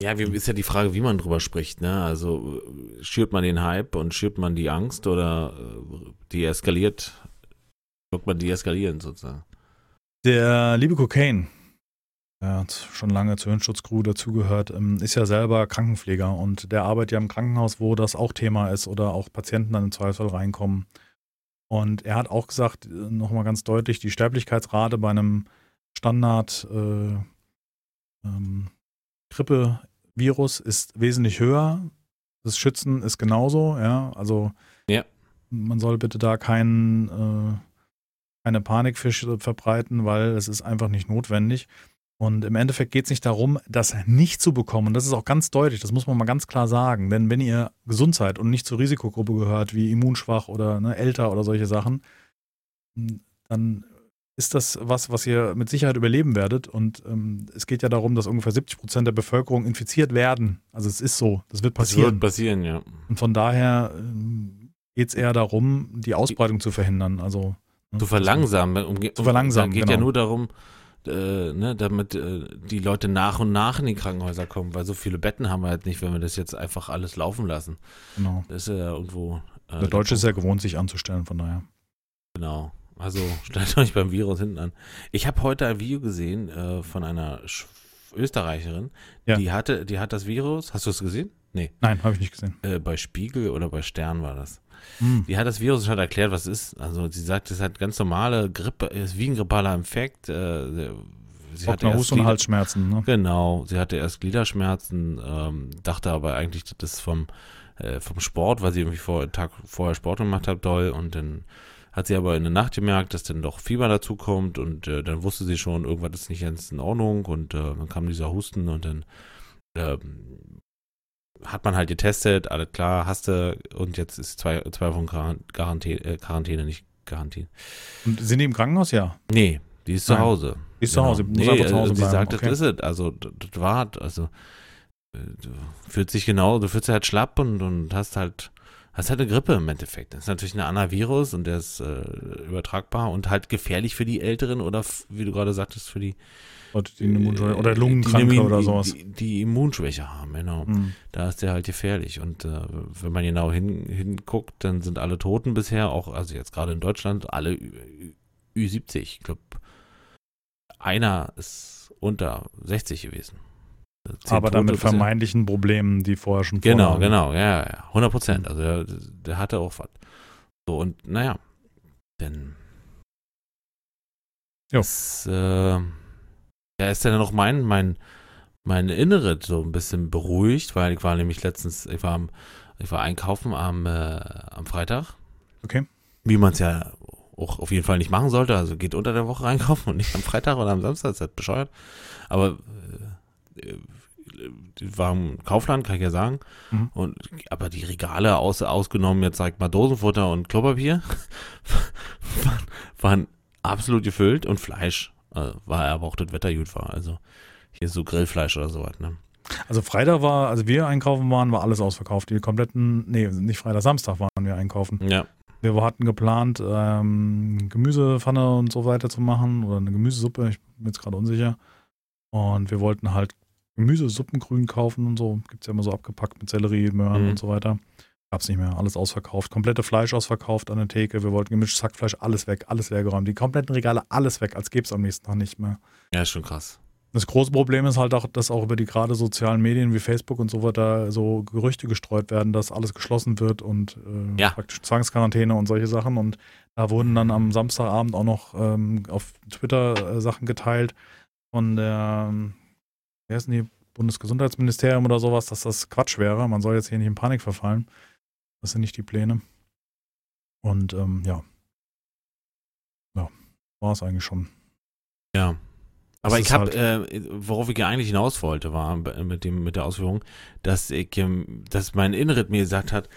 Ja, wie, ist ja die Frage, wie man drüber spricht, ne? Also schürt man den Hype und schürt man die Angst oder äh, die eskaliert, wirkt man die eskalieren sozusagen. Der liebe Cocaine, der hat schon lange zur Hirnschutzcrew dazugehört, ähm, ist ja selber Krankenpfleger und der arbeitet ja im Krankenhaus, wo das auch Thema ist oder auch Patienten dann im Zweifelsfall reinkommen. Und er hat auch gesagt, äh, nochmal ganz deutlich, die Sterblichkeitsrate bei einem Standard äh, ähm, Grippevirus ist wesentlich höher. Das Schützen ist genauso, ja. Also Ja. man soll bitte da keinen äh, keine Panik für- verbreiten, weil es ist einfach nicht notwendig. Und im Endeffekt geht es nicht darum, das nicht zu bekommen. Und das ist auch ganz deutlich, das muss man mal ganz klar sagen. Denn wenn ihr gesund seid und nicht zur Risikogruppe gehört, wie immunschwach oder ne, älter oder solche Sachen, dann ist das was, was ihr mit Sicherheit überleben werdet. Und ähm, es geht ja darum, dass ungefähr 70 Prozent der Bevölkerung infiziert werden. Also es ist so, das wird Das passieren. wird passieren, ja. Und von daher ähm, geht es eher darum, die Ausbreitung zu verhindern. Also ne, Zu verlangsamen. Um, Zu verlangsamen, Da geht genau. ja nur darum, äh, ne, damit äh, die Leute nach und nach in die Krankenhäuser kommen, weil so viele Betten haben wir halt nicht, wenn wir das jetzt einfach alles laufen lassen. Genau. Das ist ja irgendwo. Äh, Der Deutsche ist ja gewohnt, sich anzustellen, von daher. Genau. Also stellt euch beim Virus hinten an. Ich habe heute ein Video gesehen äh, von einer Sch Österreicherin, Ja. die hatte, die hat das Virus. Hast du es gesehen? Nee. Nein, habe ich nicht gesehen. Äh, bei Spiegel oder bei Stern war das. Hm. Die hat das Virus hat erklärt, was es ist. Also sie sagt, es hat ganz normale Grippe, ist wie ein grippaler Infekt. Äh, sie hatte Hust und Halsschmerzen. Ne? Genau, sie hatte erst Gliederschmerzen, ähm, dachte aber eigentlich, das ist vom, äh, vom Sport, weil sie irgendwie vor, einen Tag vorher Sport gemacht hat, doll. Und dann hat sie aber in der Nacht gemerkt, dass dann doch Fieber dazukommt und äh, dann wusste sie schon, irgendwas ist nicht ganz in Ordnung und äh, dann kam dieser Husten und dann ähm, hat man halt getestet, alles klar, hast du und jetzt ist zwei, zwei Wochen Quarant- Quarantäne, äh, Quarantäne, nicht Quarantäne. Und sind die im Krankenhaus? Ja. Nee, die ist zu Nein. Hause. Die ist zu Hause, muss Nee, einfach zu Hause äh, sie sagt, okay. das ist es. Also, das, das war, also, äh, du fühlst dich genau, du fühlst dich halt schlapp und, und hast halt, hast halt eine Grippe im Endeffekt. Das ist natürlich ein anderer Virus und der ist äh, übertragbar und halt gefährlich für die Älteren oder, wie du gerade sagtest, für die Leute, die Immunschwäche- oder äh, Lungenkranke die, oder sowas. Die, die Immunschwäche haben, genau. Hm. Da ist der halt gefährlich. Und äh, wenn man genau hin, hinguckt, dann sind alle Toten bisher, auch, also jetzt gerade in Deutschland, alle Ü, Ü70. Ich glaube, einer ist unter 60 gewesen. Aber dann mit Tote bisher. vermeintlichen Problemen, die vorher schon Genau, vorlagen. genau, ja, ja, 100 Prozent. Also der, der hatte auch was. So, und naja, denn Jo. das, äh, ja, ist dann noch mein, mein, mein Innere so ein bisschen beruhigt, weil ich war nämlich letztens, ich war, am, ich war einkaufen am, äh, am Freitag. Okay. Wie man es ja auch auf jeden Fall nicht machen sollte. Also geht unter der Woche einkaufen und nicht am Freitag oder am Samstag, das ist halt bescheuert. Aber äh, war im Kaufland, kann ich ja sagen. Mhm. Und, aber die Regale, aus, ausgenommen jetzt sag mal Dosenfutter und Klopapier, waren, waren absolut gefüllt und Fleisch. Also war aber auch das Wetter gut war. Also hier ist so Grillfleisch oder sowas. Ne? Also Freitag war, als wir einkaufen waren, war alles ausverkauft. Die kompletten, nee, nicht Freitag, Samstag waren wir einkaufen. Ja. Wir hatten geplant, ähm, Gemüsepfanne und so weiter zu machen oder eine Gemüsesuppe, ich bin jetzt gerade unsicher. Und wir wollten halt Gemüsesuppengrün kaufen und so. Gibt es ja immer so abgepackt mit Sellerie, Möhren Mhm. und so weiter. Gab's nicht mehr. Alles ausverkauft. Komplette Fleisch ausverkauft an der Theke. Wir wollten gemischtes Hackfleisch, alles weg, alles leergeräumt. Die kompletten Regale, alles weg, als gäbe es am nächsten Tag nicht mehr. Ja, ist schon krass. Das große Problem ist halt auch, dass auch über die gerade sozialen Medien wie Facebook und so weiter so Gerüchte gestreut werden, dass alles geschlossen wird und äh, Ja. praktisch Zwangsquarantäne und solche Sachen. Und da wurden dann am Samstagabend auch noch ähm, auf Twitter äh, Sachen geteilt von der, ähm, wie heißen die, Bundesgesundheitsministerium oder sowas, dass das Quatsch wäre. Man soll jetzt hier nicht in Panik verfallen. Das sind nicht die Pläne. Und ähm, ja. Ja, war es eigentlich schon. Ja. Aber ich ist habe, halt- äh, worauf ich eigentlich hinaus wollte, war mit dem mit der Ausführung, dass ich, ähm, dass mein Innerit mir gesagt hat,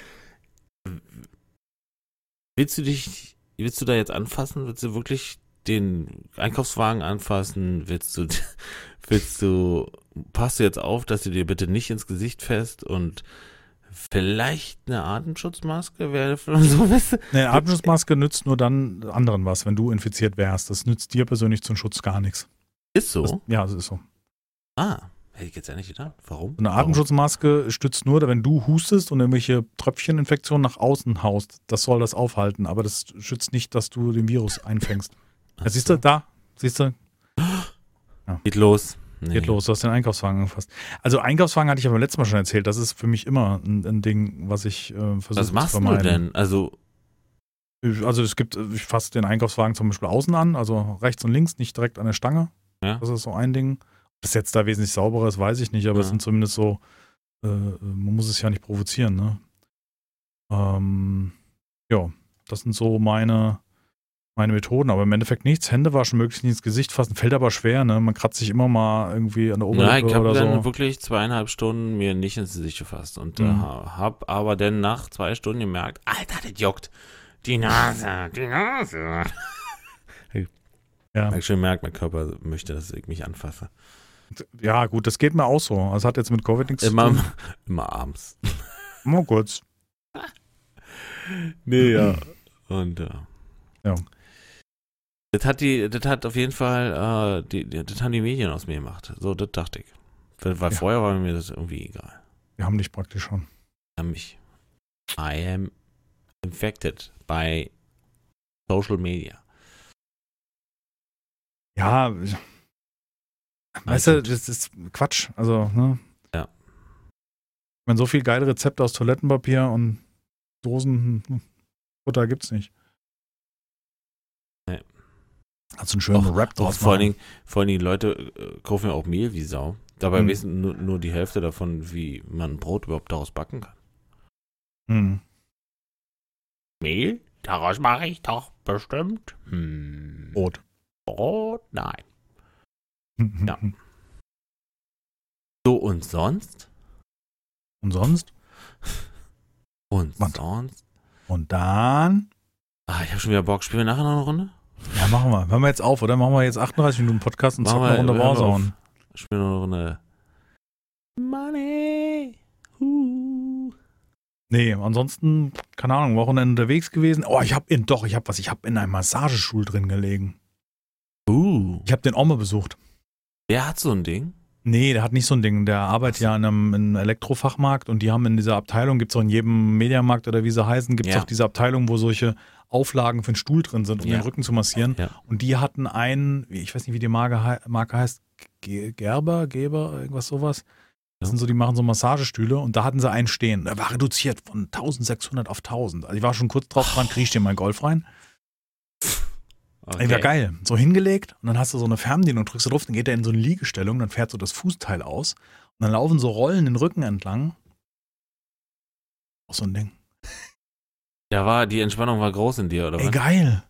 willst du dich, willst du da jetzt anfassen? Willst du wirklich den Einkaufswagen anfassen? Willst du, willst du, passt du jetzt auf, dass du dir bitte nicht ins Gesicht fährst und vielleicht eine Atemschutzmaske wäre so, weißt du? Nee, eine Atemschutzmaske nützt nur dann anderen was, wenn du infiziert wärst. Das nützt dir persönlich zum Schutz gar nichts. Ist so. Das, ja, das ist so. ah, hätte ich jetzt ja nicht gedacht. Warum? Eine Warum? Atemschutzmaske stützt nur, wenn du hustest und irgendwelche Tröpfcheninfektionen nach außen haust. Das soll das aufhalten, aber das schützt nicht, dass du den Virus einfängst. Ja, siehst du, da, siehst du, Geht los. Nee. geht los, du hast den Einkaufswagen angefasst. Also Einkaufswagen hatte ich aber letztes Mal schon erzählt, das ist für mich immer ein, ein Ding, was ich äh, versuche Was zu machst du denn? Also, Ich- Also es gibt, ich fasse den Einkaufswagen zum Beispiel außen an, also rechts und links, nicht direkt an der Stange. Ja. Das ist so ein Ding. Ob das jetzt da wesentlich sauberer ist, weiß ich nicht, aber es Ja. sind zumindest so, äh, man muss es ja nicht provozieren, ne? Ähm, ja, das sind so meine, meine Methoden, aber im Endeffekt nichts. Hände waschen, möglichst nicht ins Gesicht fassen, fällt aber schwer, ne? Man kratzt sich immer mal irgendwie an der ja, Oberlippe ich habe dann so. wirklich zweieinhalb Stunden mir nicht ins Gesicht gefasst und äh, Mhm. habe aber dann nach zwei Stunden gemerkt, Alter, das juckt. Die Nase, die Nase. Ja. Ich schon gemerkt, mein Körper möchte, dass ich mich anfasse. ja, gut, das geht mir auch so. Das hat jetzt mit Covid nichts Immer, zu tun. immer abends. Mal kurz. Nee, ja. Und äh, Ja. Das hat die, das hat auf jeden Fall, äh, die, das haben die Medien aus mir gemacht. So, das dachte ich. Weil, Ja. vorher war mir das irgendwie egal. Wir haben dich praktisch schon. An mich. I am infected by social media. Ja, weißt du, das ist Quatsch. Also, ne? Ja. Ich meine, so viel geile Rezepte aus Toilettenpapier und Dosen hm, Futter gibt's nicht. Hast du einen schönen Och, Rap Auch draus vor allen. Dingen, vor allen Dingen Leute äh, kaufen ja auch Mehl wie Sau. Dabei Hm. wissen nur, nur die Hälfte davon, wie man Brot überhaupt daraus backen kann. Hm. Mehl? Daraus mache ich doch bestimmt. Hm. Brot. Brot? Nein. Ja. So und sonst? Und sonst? Und Was? sonst? Und dann? Ah, ich habe schon wieder Bock. Spielen wir nachher noch eine Runde? Ja, machen wir. Hören wir jetzt auf, oder? Machen wir jetzt 38 Minuten Podcast und Machen zocken eine wir- Runde. Warzone. Spielen noch eine Runde. Money. Uh. Nee, ansonsten, keine Ahnung, Wochenende unterwegs gewesen. Oh, ich hab in, doch, ich hab was, ich hab in einem Massagestuhl drin gelegen. Uh. Ich hab den Oma besucht. Der hat so ein Ding. Nee, der hat nicht so ein Ding. Der arbeitet ja in einem, in einem Elektrofachmarkt und die haben in dieser Abteilung, gibt es auch in jedem Mediamarkt oder wie sie heißen, gibt es Ja. auch diese Abteilung, wo solche Auflagen für den Stuhl drin sind, um Ja. den Rücken zu massieren. Ja. Und die hatten einen, ich weiß nicht, wie die Marke, Marke heißt, Ge- Gerber, Geber, irgendwas sowas. Das sind so, die machen so Massagestühle und da hatten sie einen stehen. Der war reduziert von 1600 auf 1000. Also ich war schon kurz drauf dran, krieg ich dir meinen Golf rein. Okay. Ey, war geil. So hingelegt und dann hast du so eine Fernbedienung, drückst du drauf, dann geht er in so eine Liegestellung, dann fährt so das Fußteil aus und dann laufen so Rollen den Rücken entlang. Auch so ein Ding. Da war, die Entspannung war groß in dir, oder Ey, was? geil.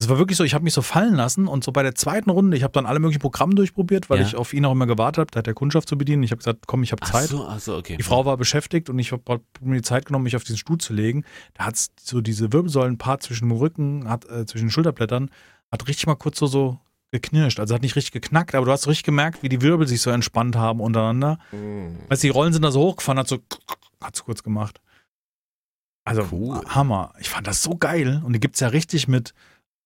Es war wirklich so, ich habe mich so fallen lassen und so bei der zweiten Runde, ich habe dann alle möglichen Programme durchprobiert, weil Ja. ich auf ihn auch immer gewartet habe, da hat der Kundschaft zu bedienen. Ich habe gesagt, komm, ich habe Ach Zeit. so, ach so, okay. Die Frau war beschäftigt und ich habe hab mir die Zeit genommen, mich auf diesen Stuhl zu legen. Da hat so diese Wirbelsäulenpart zwischen dem Rücken, hat, äh, zwischen den Schulterblättern, hat richtig mal kurz so, so geknirscht. Also hat nicht richtig geknackt, aber du hast richtig gemerkt, wie die Wirbel sich so entspannt haben untereinander. Mhm. Weißt du, die Rollen sind da so hochgefahren, hat so, hat so kurz gemacht. Also Cool. Hammer. Ich fand das so geil. Und die gibt es ja richtig mit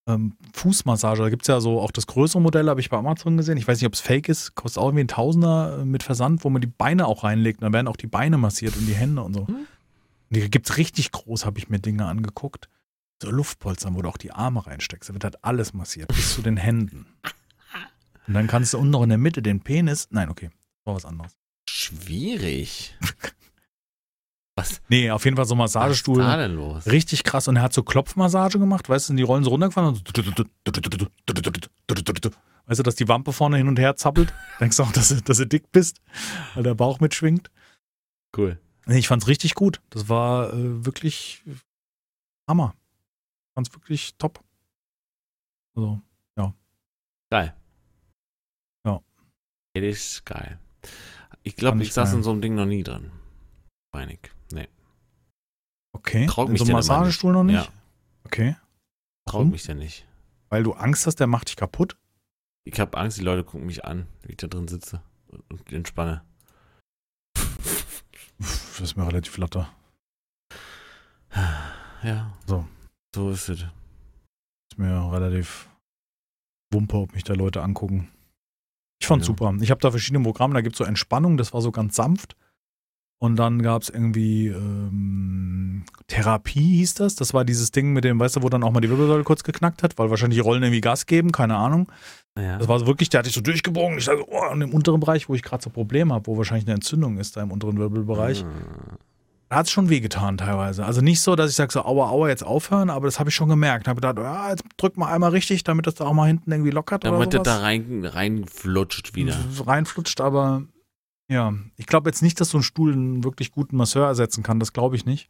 ähm, Fußmassage. Da gibt es ja so auch das größere Modell, habe ich bei Amazon gesehen. Ich weiß nicht, ob es fake ist. Kostet auch irgendwie ein Tausender äh, mit Versand, wo man die Beine auch reinlegt. Und dann werden auch die Beine massiert und die Hände und so. Hm. Und die gibt's richtig groß, habe ich mir Dinge angeguckt. So Luftpolstern, wo du auch die Arme reinsteckst. Da wird halt alles massiert, bis zu den Händen. Und dann kannst du unten noch in der Mitte den Penis. Nein, okay. War was anderes. Schwierig. Was? Nee, auf jeden Fall so Was Massagestuhl. ist da denn los? Richtig krass. Und er hat so Klopfmassage gemacht, weißt du, die Rollen so runtergefahren und Weißt du, dass die Wampe vorne hin und her zappelt? Denkst du auch, dass du, dass du dick bist, weil der Bauch mitschwingt? Cool. Nee, ich fand's richtig gut. Das war äh, wirklich Hammer. Ich fand's wirklich top. Also, Geil. Ja. Das ist geil. Ich glaube, ich ich saß geil. in so einem Ding noch nie drin. Weinig. Nee. okay. Traut In mich so denn einem Massagestuhl noch nicht? Ja. Okay. Traut mich ja nicht. Weil du Angst hast, der macht dich kaputt? Ich habe Angst, die Leute gucken mich an, wie ich da drin sitze und, entspanne. Das ist mir relativ flatter. Ja. So. So ist es. Ist mir relativ Wumpe, ob mich da Leute angucken. Ich fand's Ja. super. Ich habe da verschiedene Programme, da gibt's so Entspannung, das war so ganz sanft. Und dann gab's irgendwie ähm, Therapie, hieß das. Das war dieses Ding mit dem, weißt du, wo dann auch mal die Wirbelsäule kurz geknackt hat, weil wahrscheinlich die Rollen irgendwie Gas geben, keine Ahnung. Ja. Das war so wirklich, der hat sich so durchgebogen. Ich sage, oh, und im unteren Bereich, wo ich gerade so Probleme habe, wo wahrscheinlich eine Entzündung ist, da im unteren Wirbelbereich, Ah. da hat es schon wehgetan teilweise. Also nicht so, dass ich sage so, aua, aua, jetzt aufhören, aber das habe ich schon gemerkt. Habe gedacht, ja, jetzt drück mal einmal richtig, damit das da auch mal hinten irgendwie lockert Damit oder das da sowas. rein, reinflutscht wieder. Reinflutscht, aber ja, ich glaube jetzt nicht, dass so ein Stuhl einen wirklich guten Masseur ersetzen kann. Das glaube ich nicht.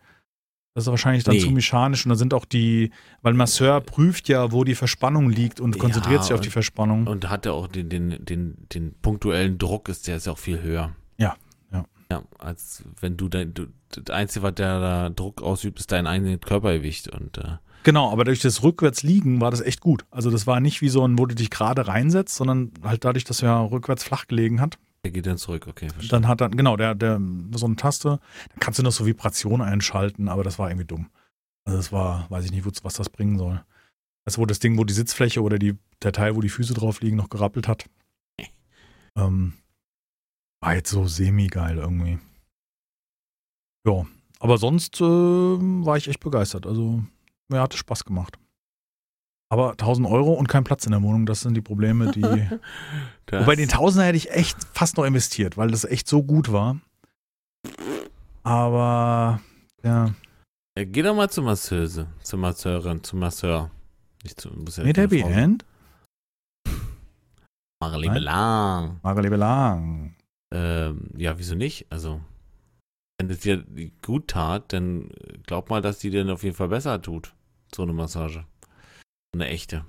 Das ist wahrscheinlich dann Nee. zu mechanisch und da sind auch die, weil Masseur prüft ja, wo die Verspannung liegt und Ja, konzentriert sich auf die Verspannung. Und hat er auch den, den, den, den punktuellen Druck, ist der ist ja auch viel höher. Ja, ja. Ja, als wenn du dein, du, das Einzige, was der da Druck ausübt, ist dein eigenes Körpergewicht. Und äh, Genau, aber durch das rückwärts liegen war das echt gut. Also das war nicht wie so ein, wo du dich gerade reinsetzt, sondern halt dadurch, dass er ja rückwärts flach gelegen hat. Der geht dann zurück, okay, verstehe. Dann hat dann, genau, der, der, so eine Taste, dann kannst du noch so Vibrationen einschalten, aber das war irgendwie dumm. Also das war, weiß ich nicht, was das bringen soll. Also wo das Ding, wo die Sitzfläche oder die, der Teil, wo die Füße drauf liegen, noch gerappelt hat. Ähm, war jetzt so semi-geil irgendwie. Ja, aber sonst äh, war ich echt begeistert. Also mir hat es Spaß gemacht. Aber 1000 Euro und kein Platz in der Wohnung, das sind die Probleme, die. Wobei den Tausender hätte ich echt fast noch investiert, weil das echt so gut war. Aber ja, Ja, geh doch mal zur Masseuse, zur Masseurin, zum Masseur. Nicht zu, muss ja mit Happy Frau. End, Nein? lang. Mare Liebe lang. Ähm, ja, wieso nicht? Also, wenn es dir gut tat, dann glaub mal, dass die dir auf jeden Fall besser tut. So eine Massage. Eine echte.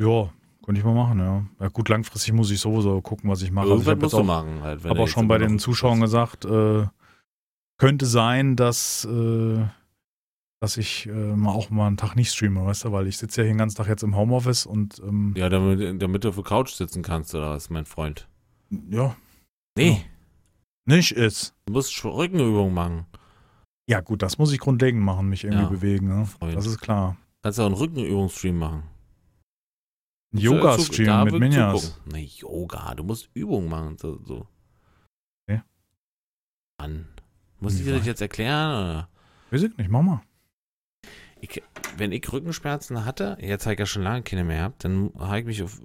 Ja, könnte ich mal machen, ja. ja. Gut, langfristig muss ich sowieso gucken, was ich mache. Also ich habe musst du auch, machen. Halt, wenn hab du auch schon bei den Zuschauern gesagt, äh, könnte sein, dass, äh, dass ich äh, mal auch mal einen Tag nicht streame, weißt du, weil ich sitze ja hier den ganzen Tag jetzt im Homeoffice und ähm, Ja, damit, damit du auf der Couch sitzen kannst, oder was, mein Freund? ja, Nee, nicht ist. du musst Rückenübungen machen. Ja, gut, das muss ich grundlegend machen, mich irgendwie Ja, bewegen, ne? Das ist klar. Kannst du auch einen Rückenübungsstream machen. Ein Yoga-Stream mit Minjas. Ne, Yoga, du musst Übungen machen. So. so. Okay. Mann. Muss ich dir das jetzt erklären? Oder? Weiß ich nicht, mach mal. Ich, wenn ich Rückenschmerzen hatte, jetzt habe ich ja schon lange keine mehr gehabt, dann habe ich mich auf,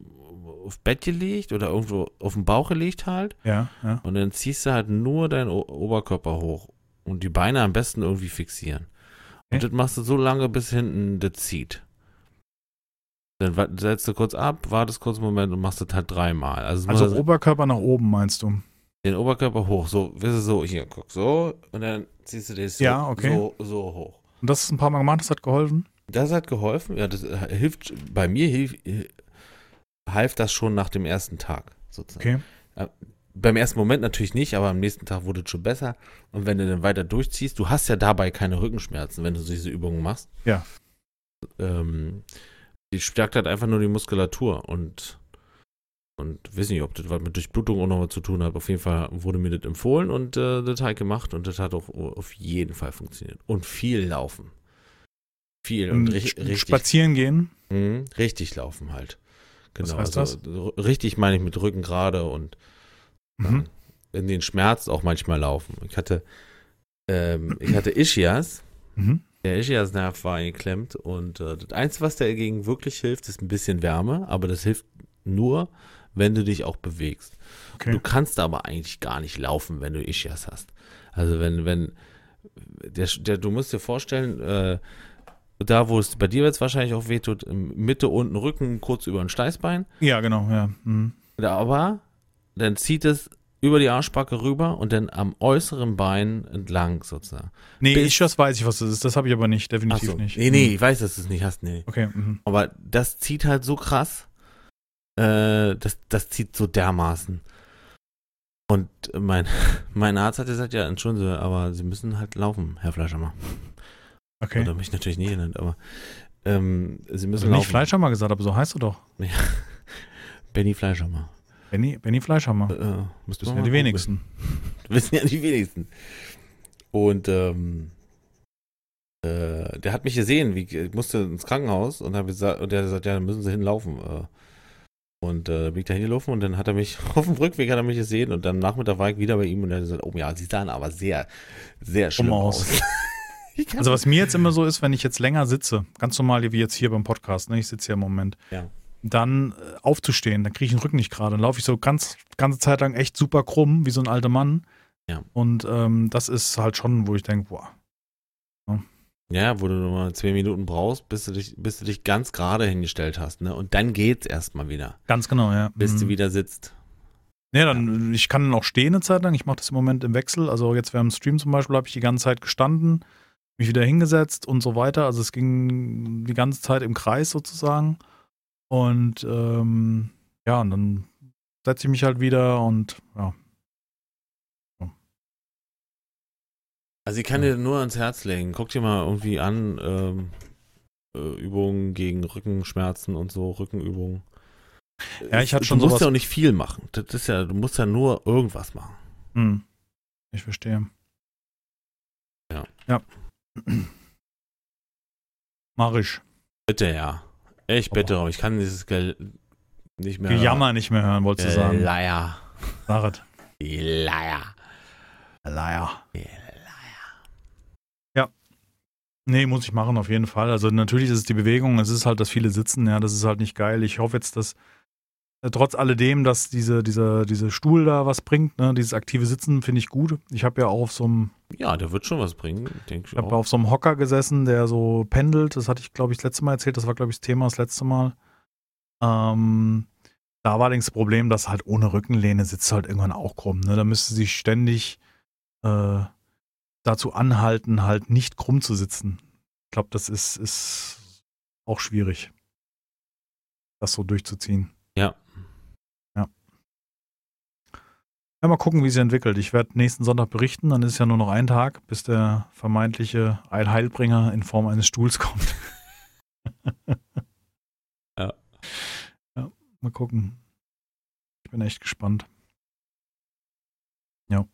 auf Bett gelegt oder irgendwo auf den Bauch gelegt halt Ja, ja. und dann ziehst du halt nur deinen o Oberkörper hoch und die Beine am besten irgendwie fixieren. Und das machst du so lange, bis hinten das zieht. Dann setzt du kurz ab, wartest kurz einen Moment und machst das halt dreimal. Also, Also muss- Oberkörper nach oben, meinst du? den Oberkörper hoch, so, weißt du, so, hier, guck, so, und dann ziehst du so, Ja, okay. so, so hoch. Und das ist ein paar Mal gemacht, das hat geholfen? Das hat geholfen, ja, das äh, hilft, bei mir hilf, äh, half das schon nach dem ersten Tag, sozusagen. Okay. Beim ersten Moment natürlich nicht, aber am nächsten Tag wurde es schon besser. Und wenn du dann weiter durchziehst, du hast ja dabei keine Rückenschmerzen, wenn du diese Übungen machst. Ja. Ähm, die stärkt halt einfach nur die Muskulatur und und weiß nicht, ob das was mit Durchblutung auch noch was zu tun hat. Auf jeden Fall wurde mir das empfohlen und äh, das ich gemacht und das hat auch auf jeden Fall funktioniert. Und viel laufen. Viel und Und richtig, sp- richtig, Spazieren gehen. Mhm, richtig laufen halt. Genau. Was heißt also, Richtig meine ich mit Rücken gerade und Mhm. in den Schmerz auch manchmal laufen. Ich hatte ähm, ich hatte Ischias. Mhm. Der Ischias-Nerv war eingeklemmt und äh, das Einzige, was dagegen wirklich hilft, ist ein bisschen Wärme, aber das hilft nur, wenn du dich auch bewegst. Okay. Du kannst aber eigentlich gar nicht laufen, wenn du Ischias hast. Also wenn, wenn, der, der, du musst dir vorstellen, äh, da wo es bei dir jetzt wahrscheinlich auch wehtut, Mitte unten Rücken, kurz über ein Steißbein, Ja, genau, ja. Mhm. aber dann zieht es über die Arschbacke rüber und dann am äußeren Bein entlang sozusagen. Nee, Bis- ich das weiß ich, was das ist. Das habe ich aber nicht, definitiv so. nicht. Nee, nee, Mhm. ich weiß, dass du es nicht hast, nee. Okay, mhm. Aber das zieht halt so krass. Äh, das, das zieht so dermaßen. Und mein, mein Arzt hat gesagt, ja, entschuldigen Sie, aber Sie müssen halt laufen, Herr Fleischhammer. okay. Oder mich natürlich nie genannt, aber ähm, Sie müssen Also nicht laufen. Fleischhammer gesagt, aber so heißt du doch. Benny Fleischhammer. Benny, Benny Fleischhammer. Äh, du sind mal ja die wenigsten. wissen ja die wenigsten. Und ähm, äh, der hat mich gesehen, wie, ich musste ins Krankenhaus und, hab gesagt, und der hat gesagt, ja, dann müssen Sie hinlaufen. Äh. Und äh, bin ich da hingelaufen und dann hat er mich, auf dem Rückweg hat er mich gesehen und dann Nachmittag war ich wieder bei ihm und er hat gesagt, oh ja, Sie sahen aber sehr, sehr schlimm aus. aus. Also was mir jetzt immer so ist, wenn ich jetzt länger sitze, ganz normal wie jetzt hier beim Podcast, ne, ich sitze hier im Moment, Ja. Dann äh, aufzustehen, dann kriege ich den Rücken nicht gerade. Dann laufe ich so ganz ganze Zeit lang echt super krumm, wie so ein alter Mann. Ja. Und ähm, das ist halt schon, wo ich denke, boah, ja, wo du nur mal zwei Minuten brauchst, bis du dich, bis du dich ganz gerade hingestellt hast, ne? Und dann geht's erstmal wieder, ganz genau, ja. bis Mhm. du wieder sitzt. Nee, dann, ich kann dann auch stehen eine Zeit lang. Ich mache das im Moment im Wechsel. Also jetzt während dem Stream zum Beispiel habe ich die ganze Zeit gestanden, mich wieder hingesetzt und so weiter. Also es ging die ganze Zeit im Kreis sozusagen. Und ähm, ja, und dann setze ich mich halt wieder und ja. Also ich kann dir nur ans Herz legen. Guck dir mal irgendwie an, ähm, äh, Übungen gegen Rückenschmerzen und so, Rückenübungen. Ja, ich hatte du schon musst sowas- ja auch nicht viel machen. Das ist ja, du musst ja nur irgendwas machen. Hm. Ich verstehe. Ja. Ja. Mach ich. Bitte ja. Ich bitte darum. Ich kann dieses Gel nicht mehr. Gejammer nicht mehr hören, wolltest du sagen. Leier. Sag es. Die Leier. Leier. Die Nee, muss ich machen, auf jeden Fall. Also natürlich ist es die Bewegung, es ist halt das viele Sitzen, ja, das ist halt nicht geil. Ich hoffe jetzt, dass äh, trotz alledem, dass diese, dieser, diese Stuhl da was bringt, ne, dieses aktive Sitzen finde ich gut. Ich habe ja auch auf so einem, Ja, der wird schon was bringen, denke ich ich habe auch. auf so einem Hocker gesessen, der so pendelt. Das hatte ich, glaube ich, das letzte Mal erzählt. Das war, glaube ich, das Thema das letzte Mal. Ähm, da war allerdings das Problem, dass halt ohne Rückenlehne sitzt halt irgendwann auch krumm. Ne? Da müsste sich ständig äh, dazu anhalten, halt nicht krumm zu sitzen. Ich glaube, das ist, ist auch schwierig, das so durchzuziehen. Ja. Ja, mal gucken, wie sich entwickelt. Ich werde nächsten Sonntag berichten, dann ist es ja nur noch ein Tag, bis der vermeintliche Heilbringer in Form eines Stuhls kommt. Ja. Ja, mal gucken. Ich bin echt gespannt. Ja.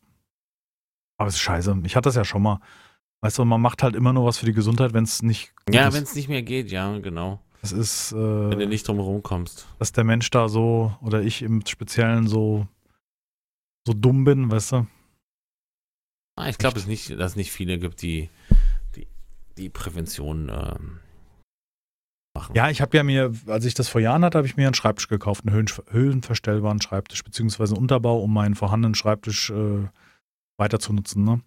Aber es ist scheiße. Ich hatte das ja schon mal. Weißt du, man macht halt immer nur was für die Gesundheit, wenn es nicht Ja, wenn es nicht mehr geht, ja, genau. Es ist, Wenn du äh, nicht drum kommst. dass der Mensch da so, oder ich im Speziellen so, so dumm bin, weißt du? Ah, ich glaube, es nicht, dass es nicht viele gibt, die die, die Prävention ähm, machen. Ja, ich habe ja mir, als ich das vor Jahren hatte, habe ich mir einen Schreibtisch gekauft, einen Höhen, höhenverstellbaren Schreibtisch, beziehungsweise einen Unterbau, um meinen vorhandenen Schreibtisch äh, weiter zu nutzen. Ne?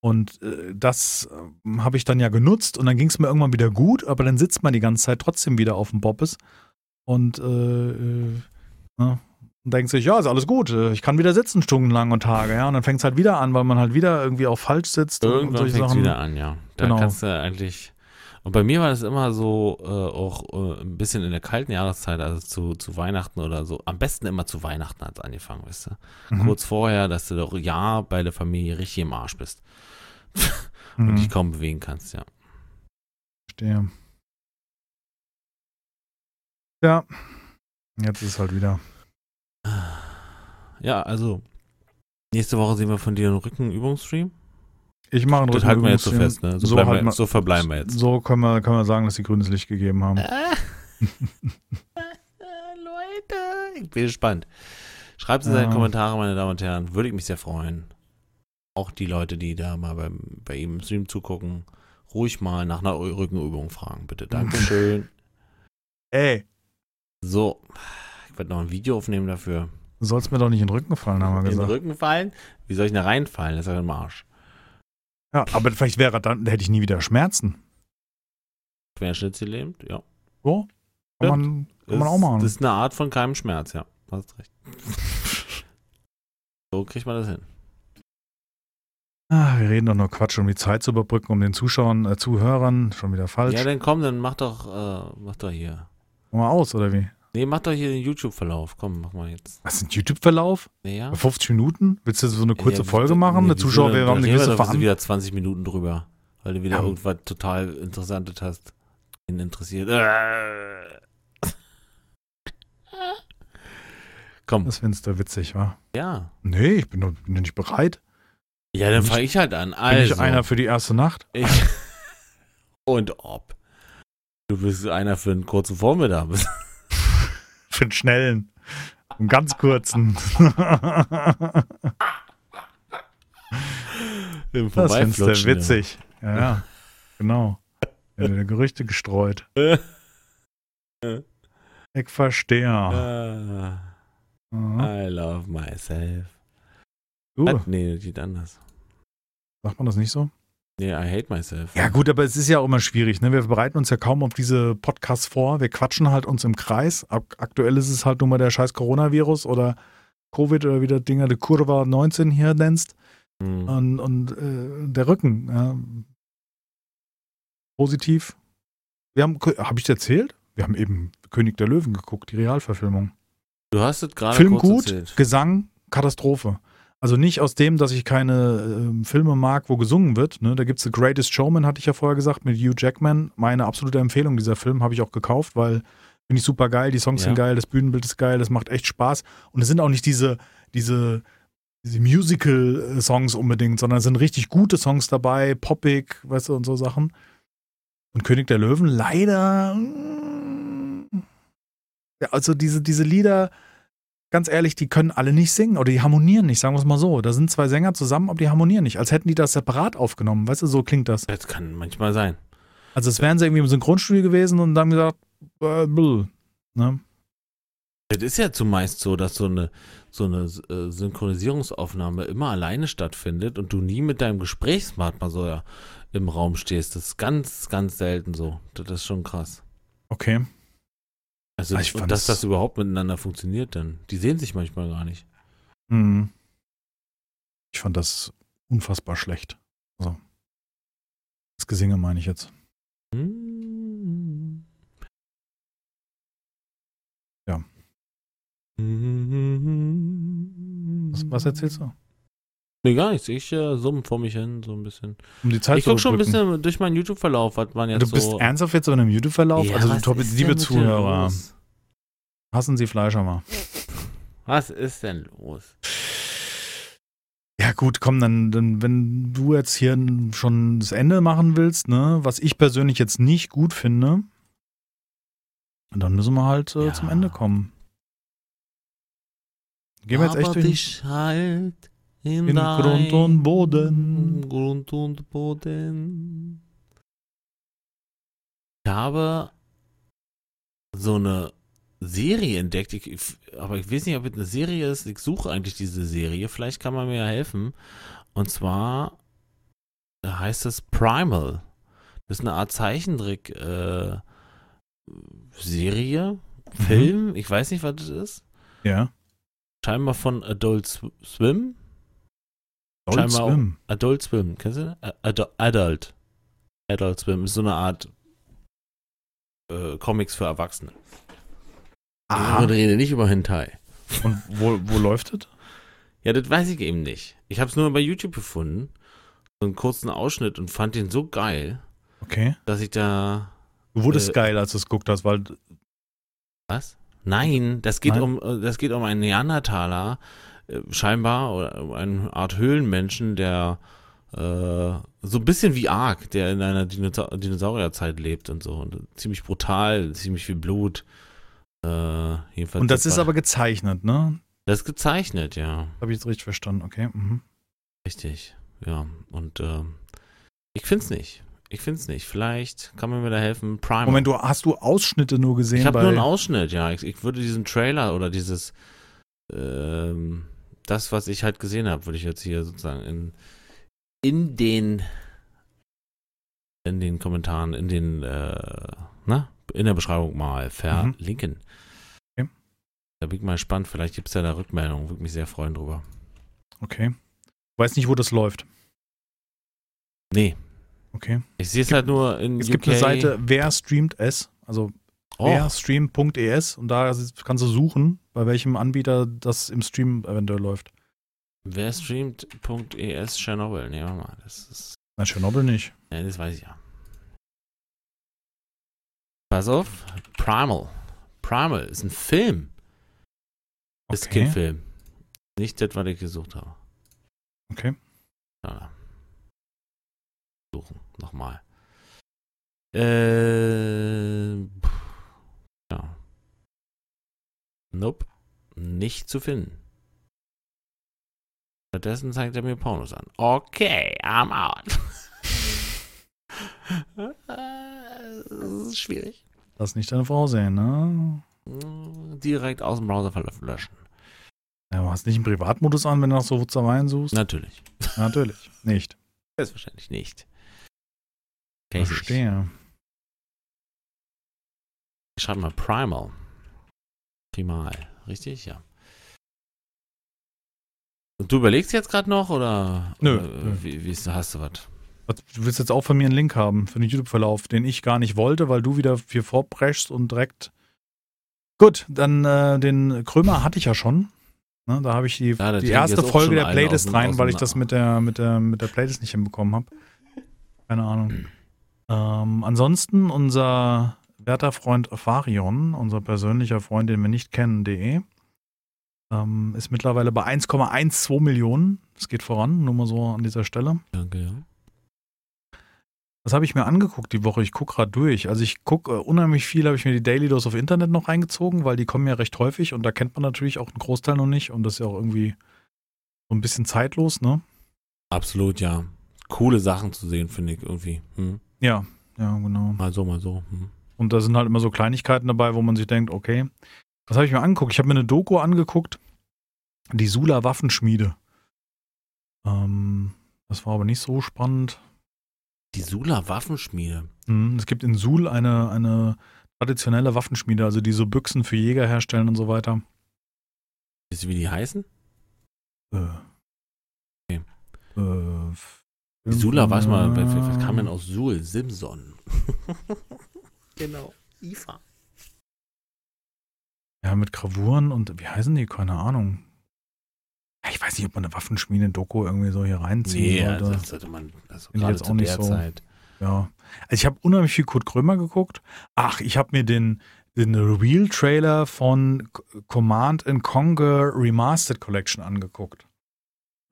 Und äh, das äh, habe ich dann ja genutzt und dann ging es mir irgendwann wieder gut, aber dann sitzt man die ganze Zeit trotzdem wieder auf dem Bobbes und, äh, äh, ne? Und denkt sich, ja, ist alles gut, äh, ich kann wieder sitzen stundenlang und Tage, ja, und dann fängt es halt wieder an, weil man halt wieder irgendwie auch falsch sitzt und- und Irgendwann solche fängt es Sachen. wieder an, ja. Da Genau. kannst du eigentlich. Und bei mir war das immer so, äh, auch äh, ein bisschen in der kalten Jahreszeit, also zu, zu Weihnachten oder so. Am besten immer zu Weihnachten hat es angefangen, weißt du. Mhm. Kurz vorher, dass du doch ja bei der Familie richtig im Arsch bist Mhm. und dich kaum bewegen kannst, ja. Verstehe. Ja. Jetzt ist es halt wieder. Ja, also. Nächste Woche sehen wir von dir einen Rückenübungsstream. Ich mache einen Das halten wir jetzt so Rückenübungsstream. fest, ne? So, So wir, wir- so verbleiben wir jetzt. So können wir, können wir sagen, dass sie grünes Licht gegeben haben. Leute, ich bin gespannt. Schreibt es in Ja. die Kommentare, meine Damen und Herren. Würde ich mich sehr freuen. auch die Leute, die da mal beim, bei ihm im Stream zugucken, ruhig mal nach einer Rückenübung fragen, bitte. Dankeschön. Ey, so, ich werde noch ein Video aufnehmen dafür. du sollst mir doch nicht in den Rücken fallen, haben wir In den gesagt. Rücken fallen? Wie soll ich da reinfallen? Das ist ja ein Arsch. Ja, aber vielleicht wäre dann, da hätte ich nie wieder Schmerzen. Querschnittsgelähmt, ja. So? Kann man, kann man auch machen. Das ist eine Art von keinem Schmerz, ja. Hast recht. so kriegt man das hin. Ah, wir reden doch nur Quatsch, um die Zeit zu überbrücken, um den Zuschauern, äh, Zuhörern, schon wieder falsch. Ja, dann komm, dann mach doch, äh, mach doch hier. Mach mal aus, oder wie? Nee, mach doch hier den YouTube-Verlauf. Komm, mach mal jetzt. Was ist ein YouTube-Verlauf? Ja? 50 Minuten? Willst du so eine kurze Ja, Folge machen? nee, Der Zuschauer, wir haben eine gewisse Verantwortung. wieder 20 Minuten drüber. Weil du wieder Ja. irgendwas total Interessantes hast. Ihn interessiert. Äh. Komm, Das findest du witzig, wa? ja. Nee, ich bin, bin nicht bereit. Ja, dann Bin fange ich halt an. Bin Also, ich einer für die erste Nacht? ich und ob. Du bist einer für einen kurzen Vormittag. Für den schnellen. Einen ganz kurzen. Im Das findest du witzig. Ja, ja. Genau. Ja, Gerüchte gestreut. Ich verstehe. Mhm. Ah, I love myself. Du, Was? Nee, das geht anders. sagt man das nicht so? Nee, I hate myself. Ja, gut, aber es ist ja auch immer schwierig. Ne? Wir bereiten uns ja kaum auf diese Podcasts vor. Wir quatschen halt uns im Kreis. Ak aktuell ist es halt nur mal der scheiß Coronavirus oder Covid oder wie das Dinger der Kurva 19 hier nennst. Hm. Und, und äh, der Rücken. Ja. Positiv. Wir haben, habe ich dir erzählt? Wir haben eben König der Löwen geguckt, die Realverfilmung. Du hast es gerade Film gut, erzählt. Gesang, Katastrophe. Also nicht aus dem, dass ich keine ähm, Filme mag, wo gesungen wird. Ne? Da gibt es The Greatest Showman, hatte ich ja vorher gesagt, mit Hugh Jackman. Meine absolute Empfehlung, dieser Film habe ich auch gekauft, weil finde ich super geil, die Songs Ja. sind geil, das Bühnenbild ist geil, das macht echt Spaß. Und es sind auch nicht diese, diese, diese Musical-Songs unbedingt, sondern es sind richtig gute Songs dabei, poppig, weißt du, und so Sachen. Und König der Löwen, leider. mm, Ja, also diese, diese Lieder, ganz ehrlich, die können alle nicht singen oder die harmonieren nicht, sagen wir es mal so. Da sind zwei Sänger zusammen, aber die harmonieren nicht, als hätten die das separat aufgenommen. Weißt du, so klingt das. Das kann manchmal sein. Also es wären sie irgendwie im Synchronstudio gewesen und dann gesagt, äh, bluh, ne? Es ist ja zumeist so, dass so eine, so eine äh, Synchronisierungsaufnahme immer alleine stattfindet und du nie mit deinem Gesprächspartner so ja, im Raum stehst. Das ist ganz, ganz selten so. Das ist schon krass. Okay. Also, Ah, ich und dass das überhaupt miteinander funktioniert dann. Die sehen sich manchmal gar nicht. Hm. Ich fand das unfassbar schlecht. Also. Das Gesinge meine ich jetzt. Hm. Ja. Was, was erzählst du? Nee, gar nichts. Ich äh, summe vor mich hin, so ein bisschen. Um die Zeit ich gucke schon ein bisschen durch meinen YouTube-Verlauf, was man jetzt Du bist so. ernsthaft jetzt so in einem YouTube-Verlauf? Ja, also, ist denn liebe Zuhörer, hassen Sie Fleischer mal. Was ist denn los? Ja, gut, komm, dann, dann, wenn du jetzt hier schon das Ende machen willst, ne, was ich persönlich jetzt nicht gut finde, dann müssen wir halt äh, Ja. zum Ende kommen. Gehen wir jetzt echt Aber durch dich halt in, in Grund und Boden. Grund und Boden. Ich habe so eine Serie entdeckt, ich, aber ich weiß nicht, ob es eine Serie ist. Ich suche eigentlich diese Serie. Vielleicht kann man mir ja helfen. Und zwar heißt es Primal. Das ist eine Art Zeichentrick äh, Serie, Film. Ich weiß nicht, was das ist. Ja. Scheinbar von Adult Sw- Swim. Adult Scheinbar auch- Swim. Adult Swim, kennst du? Adu- Adult. Adult Swim ist so eine Art äh, Comics für Erwachsene. Ich Aha. rede nicht über Hentai. Und wo, wo läuft es? Ja, das weiß ich eben nicht. Ich habe es nur bei YouTube gefunden. So einen kurzen Ausschnitt und fand den so geil, Okay. dass ich da. Du wurdest Äh, geil, als du es geguckt hast, weil Was? Nein, das geht Nein? um äh, das geht um einen Neandertaler, scheinbar, oder um eine Art Höhlenmenschen, der äh, so ein bisschen wie Ark, der in einer Dinosa Dinosaurierzeit lebt und so. Und ziemlich brutal, ziemlich viel Blut. Äh, jedenfalls und das ist aber gezeichnet, ne? Das ist gezeichnet, ja. Habe ich jetzt richtig verstanden, okay. Mhm. Richtig. ja, und äh, ich find's nicht. Ich find's nicht. Vielleicht kann man mir da helfen. Prime. Moment, du, hast du Ausschnitte nur gesehen? Ich habe nur einen Ausschnitt, ja. Ich, ich würde diesen Trailer oder dieses, ähm, das, was ich halt gesehen habe, würde ich jetzt hier sozusagen in, in den, in den Kommentaren, in den, äh, na, in der Beschreibung mal verlinken. Okay. Da bin ich mal gespannt. Vielleicht gibt es ja da Rückmeldungen. Würde mich sehr freuen drüber. Okay. Weiß nicht, wo das läuft. Nee, Okay. ich sehe es gibt- halt nur in Es UK. gibt eine Seite, wer streamt es? Also oh, wer streamt.es und da kannst du suchen, bei welchem Anbieter das im Stream eventuell läuft. wer streamt.es Chernobyl? Nee, warte mal. Das ist Na, Tschernobyl nicht. Ja, das weiß ich ja. Pass auf. Primal. Primal ist ein Film. Ist Okay. kein Film. Nicht das, was ich gesucht habe. Okay. Ja. Suchen. Nochmal. Äh. pff. Nope. Nicht zu finden. Stattdessen zeigt er mir Pornos an. Okay, I'm out. das ist schwierig. Lass nicht deine Frau sehen, ne? Direkt aus dem Browser löschen. Ja, du hast nicht einen Privatmodus an, wenn du nach so Wutzereien suchst? Natürlich. Natürlich. Nicht. Selbstverständlich nicht. Kenn ich nicht. Verstehe. Ich schreibe mal Primal. Primal. Richtig? Ja. Und du überlegst jetzt gerade noch oder? Nö, oder nö. Wie, wie ist, hast du was? Du willst jetzt auch von mir einen Link haben für den YouTube-Verlauf, den ich gar nicht wollte, weil du wieder viel vorbrechst und direkt. Gut, dann äh, den Krömer hatte ich ja schon. Ne, da habe ich die, Ja, die erste Folge der Playlist rein, weil ich das mit der, mit der, mit der Playlist nicht hinbekommen habe. Keine Ahnung. Ähm, ansonsten unser werter Freund Farion, unser persönlicher Freund, den wir nicht kennen, de, ähm, ist mittlerweile bei 1,12 Millionen. Das geht voran, nur mal so an dieser Stelle. Danke, ja. Was habe ich mir angeguckt die Woche? Ich gucke gerade durch. Also ich gucke äh, unheimlich viel, habe ich mir die Daily Dose auf Internet noch reingezogen, weil die kommen ja recht häufig und da kennt man natürlich auch einen Großteil noch nicht und das ist ja auch irgendwie so ein bisschen zeitlos, ne? Absolut, ja. Coole Sachen zu sehen, finde ich irgendwie. Hm. Ja, ja, genau. Mal so, mal so. Hm. Und da sind halt immer so Kleinigkeiten dabei, wo man sich denkt, okay, was habe ich mir angeguckt? Ich habe mir eine Doku angeguckt, die Sula Waffenschmiede. Ähm, das war aber nicht so spannend. Die Sula Waffenschmiede. Mhm, Es gibt in Suhl eine, eine traditionelle Waffenschmiede, also die so Büchsen für Jäger herstellen und so weiter. Wisst ihr, wie die heißen? Äh, Okay. äh, Die Sula, weiß mal, wer kam denn aus Suhl? Simson. genau. IFA. Ja, mit Gravuren und wie heißen die? Keine Ahnung. Ich weiß nicht, ob man eine Waffenschmiede-Doku irgendwie so hier reinziehen Nee, sollte. also, das sollte man, also ich gerade jetzt auch nicht der so. Zeit. Ja. Also ich habe unheimlich viel Kurt Krömer geguckt. Ach, ich habe mir den, den Real-Trailer von Command and Conquer Remastered Collection angeguckt.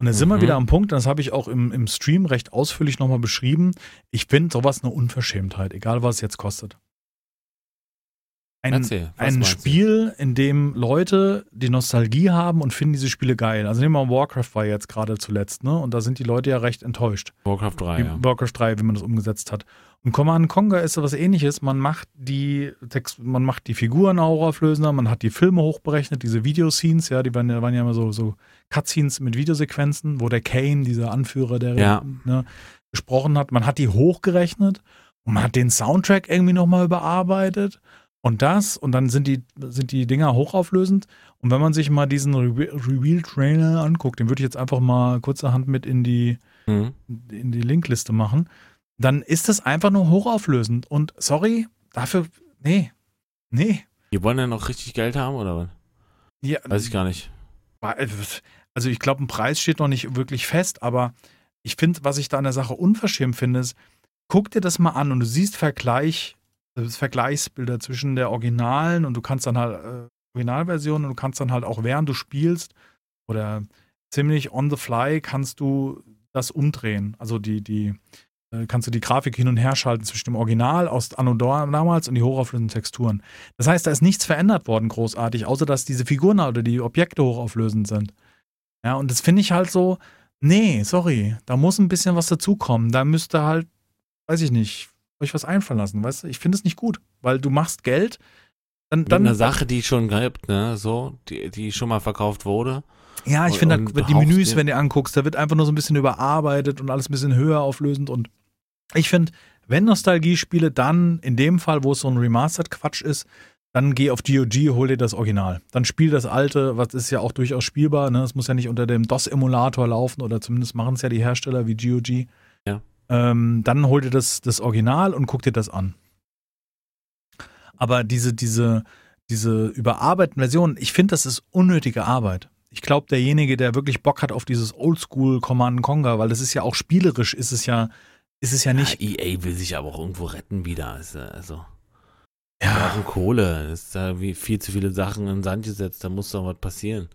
Und da sind wir Mhm. wieder am Punkt, das habe ich auch im, im Stream recht ausführlich nochmal beschrieben. Ich finde sowas eine Unverschämtheit, egal was es jetzt kostet. Ein, Erzähl, ein meinst du? Spiel, in dem Leute die Nostalgie haben und finden diese Spiele geil. Also nehmen wir mal Warcraft war jetzt gerade zuletzt, ne? Und da sind die Leute ja recht enttäuscht. Warcraft 3, Wie ja. Warcraft 3, wie man das umgesetzt hat. Und Command Conquer ist so was ähnliches. Man macht die Text, man macht die Figuren hochauflösender, man hat die Filme hochberechnet, diese Videoscenes, ja, die waren ja, waren ja immer so, so Cutscenes mit Videosequenzen, wo der Kane, dieser Anführer, der Ja. ne, gesprochen hat, man hat die hochgerechnet und man hat den Soundtrack irgendwie nochmal überarbeitet und das und dann sind die, sind die Dinger hochauflösend und wenn man sich mal diesen Re Reveal-Trailer anguckt, den würde ich jetzt einfach mal kurzerhand mit in die, Mhm. in die Linkliste machen, dann ist das einfach nur hochauflösend. Und sorry, dafür, nee, nee. Die wollen ja noch richtig Geld haben, oder was? Ja, Weiß ich gar nicht. Also ich glaube, ein Preis steht noch nicht wirklich fest, aber ich finde, was ich da an der Sache unverschämt finde, ist, guck dir das mal an und du siehst Vergleich, das Vergleichsbilder zwischen der Originalen und du kannst dann halt äh, Originalversion und du kannst dann halt auch während du spielst oder ziemlich on the fly kannst du das umdrehen. Also die, die, äh, kannst du die Grafik hin und her schalten zwischen dem Original aus Anno damals und die hochauflösenden Texturen. Das heißt, da ist nichts verändert worden großartig, außer dass diese Figuren oder die Objekte hochauflösend sind. Ja, und das finde ich halt so, Nee, sorry. Da muss ein bisschen was dazukommen. Da müsste halt, weiß ich nicht, euch was einfallen lassen. Weißt du, ich finde es nicht gut, weil du machst Geld. Dann, dann eine Sache, die schon gibt, ne, so, die, die schon mal verkauft wurde. Ja, ich finde, die Menüs, wenn du anguckst, da wird einfach nur so ein bisschen überarbeitet und alles ein bisschen höher auflösend. Und ich finde, wenn Nostalgie-Spiele, dann in dem Fall, wo es so ein Remastered-Quatsch ist, dann geh auf GOG, hol dir das Original. Dann spiel das alte, was ist ja auch durchaus spielbar. Ne? Es muss ja nicht unter dem DOS-Emulator laufen oder zumindest machen es ja die Hersteller wie GOG. Ja. Ähm, dann hol dir das, das Original und guck dir das an. Aber diese, diese, diese überarbeiteten Versionen, ich finde, das ist unnötige Arbeit. Ich glaube, derjenige, der wirklich Bock hat auf dieses Oldschool Command Conquer, weil das ist ja auch spielerisch, ist es ja, ist es ja nicht. Ja, EA will sich aber auch irgendwo retten wieder. Also. Ja. Kohle. Es ist da wie viel zu viele Sachen in den Sand gesetzt, da muss doch was passieren.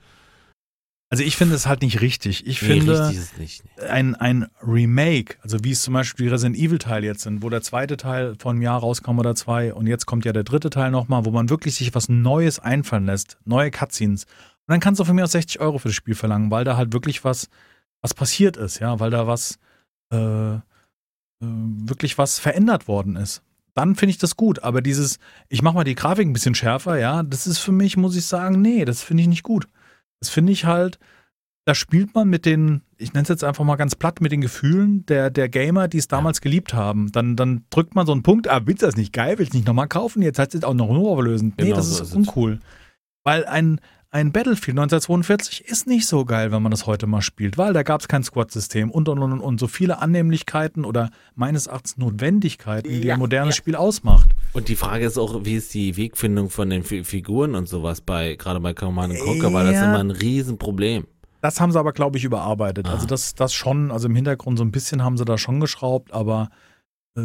Also ich finde es halt nicht richtig. Ich Nee, finde richtig nicht. ein, ein Remake, also wie es zum Beispiel die Resident Evil Teil jetzt sind, wo der zweite Teil vor einem Jahr rauskam oder zwei und jetzt kommt ja der dritte Teil nochmal, wo man wirklich sich was Neues einfallen lässt, neue Cutscenes. Und dann kannst du von mir aus 60 Euro für das Spiel verlangen, weil da halt wirklich was, was passiert ist, ja, weil da was, äh, äh, wirklich was verändert worden ist. Dann finde ich das gut, aber dieses, ich mache mal die Grafik ein bisschen schärfer, ja, das ist für mich, muss ich sagen, nee, das finde ich nicht gut. Das finde ich halt, da spielt man mit den, ich nenne es jetzt einfach mal ganz platt, mit den Gefühlen der, der Gamer, die es damals geliebt haben. Dann, dann drückt man so einen Punkt, ah, willst du das nicht geil, willst du nicht nochmal kaufen? Jetzt hat es auch noch nur. Nee, Genau das so ist ist es. uncool. Weil ein, ein Battlefield 1942 ist nicht so geil, wenn man das heute mal spielt, weil da gab es kein Squad-System und und und und, so viele Annehmlichkeiten oder meines Erachtens Notwendigkeiten, die Ja, ein modernes ja. Spiel ausmacht. Und die Frage ist auch, wie ist die Wegfindung von den Fi- Figuren und sowas bei, gerade bei Command Conquer, weil das ist Ja. immer ein Riesenproblem. Das haben sie aber, glaube ich, überarbeitet. Ah. Also das, das schon, also im Hintergrund so ein bisschen haben sie da schon geschraubt, aber äh,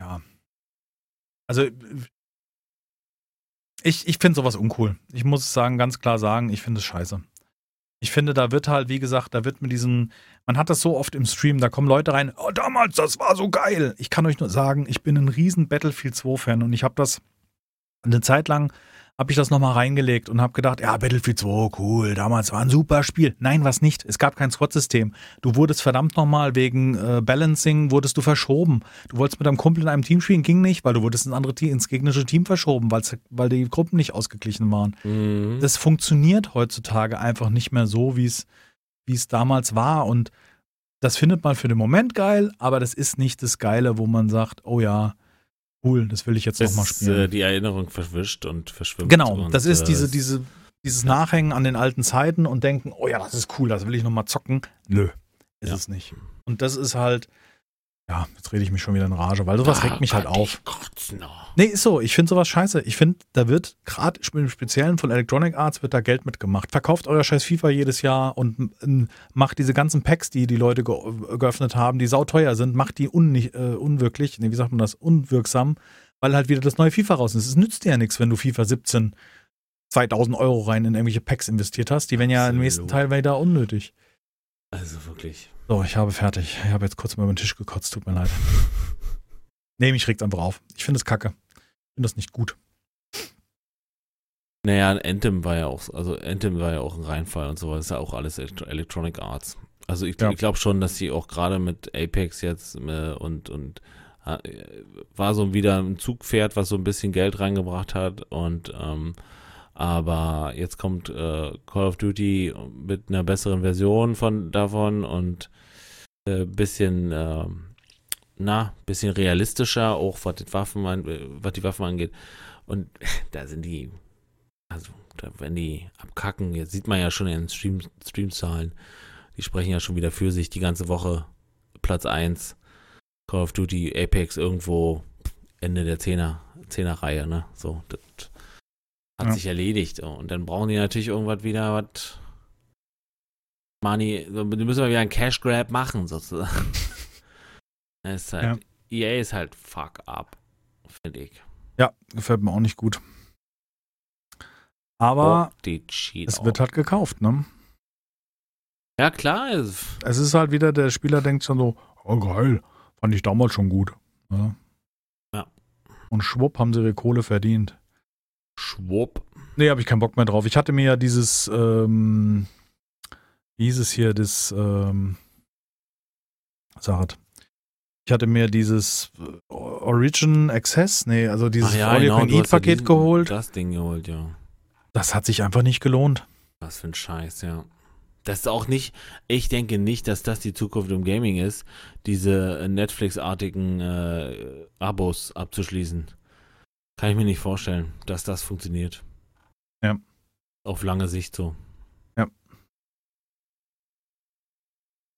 ja. Also ich, ich finde sowas uncool. Ich muss es sagen, ganz klar sagen, ich finde es scheiße. Ich finde, da wird halt, wie gesagt, da wird mit diesen, man hat das so oft im Stream, da kommen Leute rein, oh, damals, das war so geil. Ich kann euch nur sagen, ich bin ein riesen Battlefield 2 Fan und ich habe das eine Zeit lang habe ich das nochmal reingelegt und habe gedacht, ja, Battlefield 2, cool, damals war ein super Spiel. Nein, was nicht. Es gab kein Squad-System. Du wurdest verdammt nochmal wegen äh, Balancing, wurdest du verschoben. Du wolltest mit deinem Kumpel in einem Team spielen, ging nicht, weil du wurdest ins andere Team, ins gegnerische Team verschoben, weil die Gruppen nicht ausgeglichen waren. Mhm. Das funktioniert heutzutage einfach nicht mehr so, wie es wie es damals war. Und das findet man für den Moment geil, aber das ist nicht das Geile, wo man sagt, oh ja, cool, das will ich jetzt nochmal ist spielen. äh, die Erinnerung verschwischt und verschwimmt. Genau, und, das ist äh, diese, diese, dieses Nachhängen an den alten Zeiten und denken, oh ja, das ist cool, das will ich nochmal zocken. Nö, ist Ja. es nicht. Und das ist halt, ja, jetzt rede ich mich schon wieder in Rage, weil sowas regt mich halt auf. ich kotze noch. Nee, ist so, ich finde sowas scheiße. Ich finde, da wird gerade im Speziellen von Electronic Arts wird da Geld mitgemacht. Verkauft euer scheiß FIFA jedes Jahr und ähm, macht diese ganzen Packs, die die Leute ge geöffnet haben, die sauteuer sind, macht die unni- äh, unwirklich, nee, wie sagt man das, unwirksam, weil halt wieder das neue FIFA raus ist. Es nützt dir ja nichts, wenn du FIFA 17 2000 Euro rein in irgendwelche Packs investiert hast. Die werden ja im nächsten. Teil wieder unnötig. Also wirklich. So, ich habe fertig. Ich habe jetzt kurz mal über den Tisch gekotzt, tut mir leid. Nee, mich regt's einfach auf. Ich finde es kacke. Ich finde das nicht gut. Naja, Anthem war ja auch, also Anthem war ja auch ein Reinfall und sowas, ist ja auch alles Electronic Arts. Also ich, Ja. ich glaube schon, dass sie auch gerade mit Apex jetzt äh, und, und äh, war so wieder ein Zugpferd, was so ein bisschen Geld reingebracht hat und ähm, aber jetzt kommt äh, Call of Duty mit einer besseren Version von davon und äh, bisschen äh, na, bisschen realistischer, auch was die Waffen, an, äh, was die Waffen angeht. Und da sind die, also wenn die abkacken, jetzt sieht man ja schon in den Stream, Streamzahlen, die sprechen ja schon wieder für sich die ganze Woche. Platz 1, Call of Duty, Apex irgendwo Ende der Zehner, Zehner-Reihe, ne? So, das hat Ja. sich erledigt. Und dann brauchen die natürlich irgendwas wieder, was Money, die müssen wir wieder einen Cash Grab machen, sozusagen. Es ist halt, EA ist halt fuck up, finde ich. Ja, gefällt mir auch nicht gut. Aber Cheat es wird halt gekauft, ne? Ja, klar. Es, Es ist halt wieder, der Spieler denkt schon so, oh geil, fand ich damals schon gut. Ja. Ja. Und schwupp haben sie ihre Kohle verdient. Schwupp. Nee, habe ich keinen Bock mehr drauf. Ich hatte mir ja dieses, ähm, wie hieß es hier, das, ähm, sagt, ich hatte mir dieses äh, Origin Access, nee, also dieses ja, All You genau, Can Eat ja Paket diesen- geholt. Das Ding geholt, ja. Das hat sich einfach nicht gelohnt. Was für ein Scheiß, ja. Das ist auch nicht, ich denke nicht, dass das die Zukunft im Gaming ist, diese äh, Netflix-artigen äh, Abos abzuschließen. Kann ich mir nicht vorstellen, dass das funktioniert. Ja. Auf lange Sicht so. Ja.